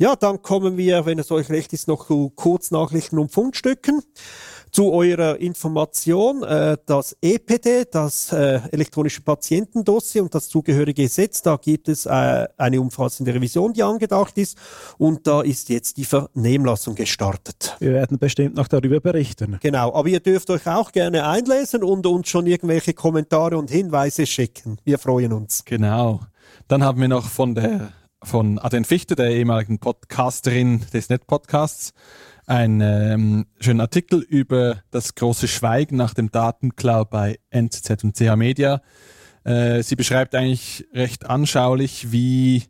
Ja, dann kommen wir, wenn es euch recht ist, noch zu Kurznachrichten und Fundstücken. Zu eurer Information, äh, das EPD, das äh, elektronische Patientendossier und das zugehörige Gesetz, da gibt es äh, eine umfassende Revision, die angedacht ist und da ist jetzt die Vernehmlassung gestartet.
Wir werden bestimmt noch darüber berichten.
Genau, aber ihr dürft euch auch gerne einlesen und uns schon irgendwelche Kommentare und Hinweise schicken. Wir freuen uns.
Genau. Dann haben wir noch von der von Aden Fichte, der ehemaligen Podcasterin des Net-Podcasts, einen ähm, schönen Artikel über das große Schweigen nach dem Datenklau bei NZZ und CH Media. Äh, sie beschreibt eigentlich recht anschaulich, wie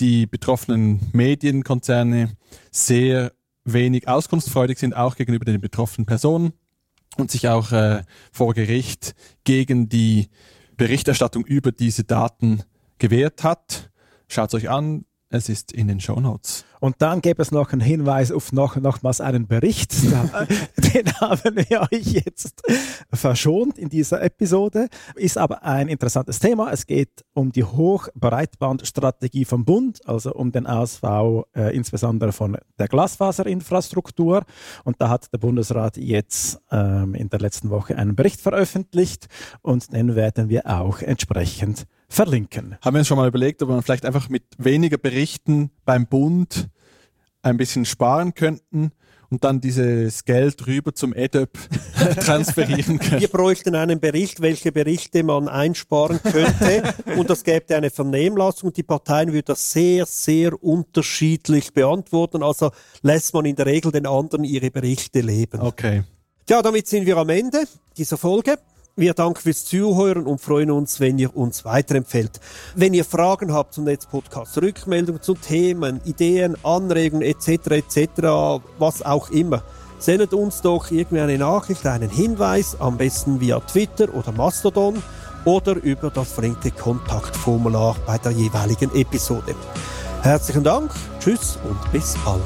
die betroffenen Medienkonzerne sehr wenig auskunftsfreudig sind, auch gegenüber den betroffenen Personen und sich auch äh, vor Gericht gegen die Berichterstattung über diese Daten gewehrt hat. Schaut euch an, es ist in den Show Notes.
Und dann gäbe es noch einen Hinweis auf noch, nochmals einen Bericht. Den haben wir euch jetzt verschont in dieser Episode. Ist aber ein interessantes Thema. Es geht um die Hochbreitbandstrategie vom Bund, also um den Ausbau äh, insbesondere von der Glasfaserinfrastruktur. Und da hat der Bundesrat jetzt ähm, in der letzten Woche einen Bericht veröffentlicht und den werden wir auch entsprechend verlinken.
Haben wir uns schon mal überlegt, ob man vielleicht einfach mit weniger Berichten beim Bund ein bisschen sparen könnten und dann dieses Geld rüber zum EDUP transferieren können.
Wir bräuchten einen Bericht, welche Berichte man einsparen könnte und das gäbe eine Vernehmlassung die Parteien würden das sehr, sehr unterschiedlich beantworten. Also lässt man in der Regel den anderen ihre Berichte leben.
Okay.
Ja, damit sind wir am Ende dieser Folge. Wir danken fürs Zuhören und freuen uns, wenn ihr uns weiterempfehlt. Wenn ihr Fragen habt zum Netzpodcast, Rückmeldungen zu Themen, Ideen, Anregungen etc. etc., was auch immer, sendet uns doch irgendwie eine Nachricht, einen Hinweis, am besten via Twitter oder Mastodon oder über das verlinkte Kontaktformular bei der jeweiligen Episode. Herzlichen Dank, tschüss und bis bald.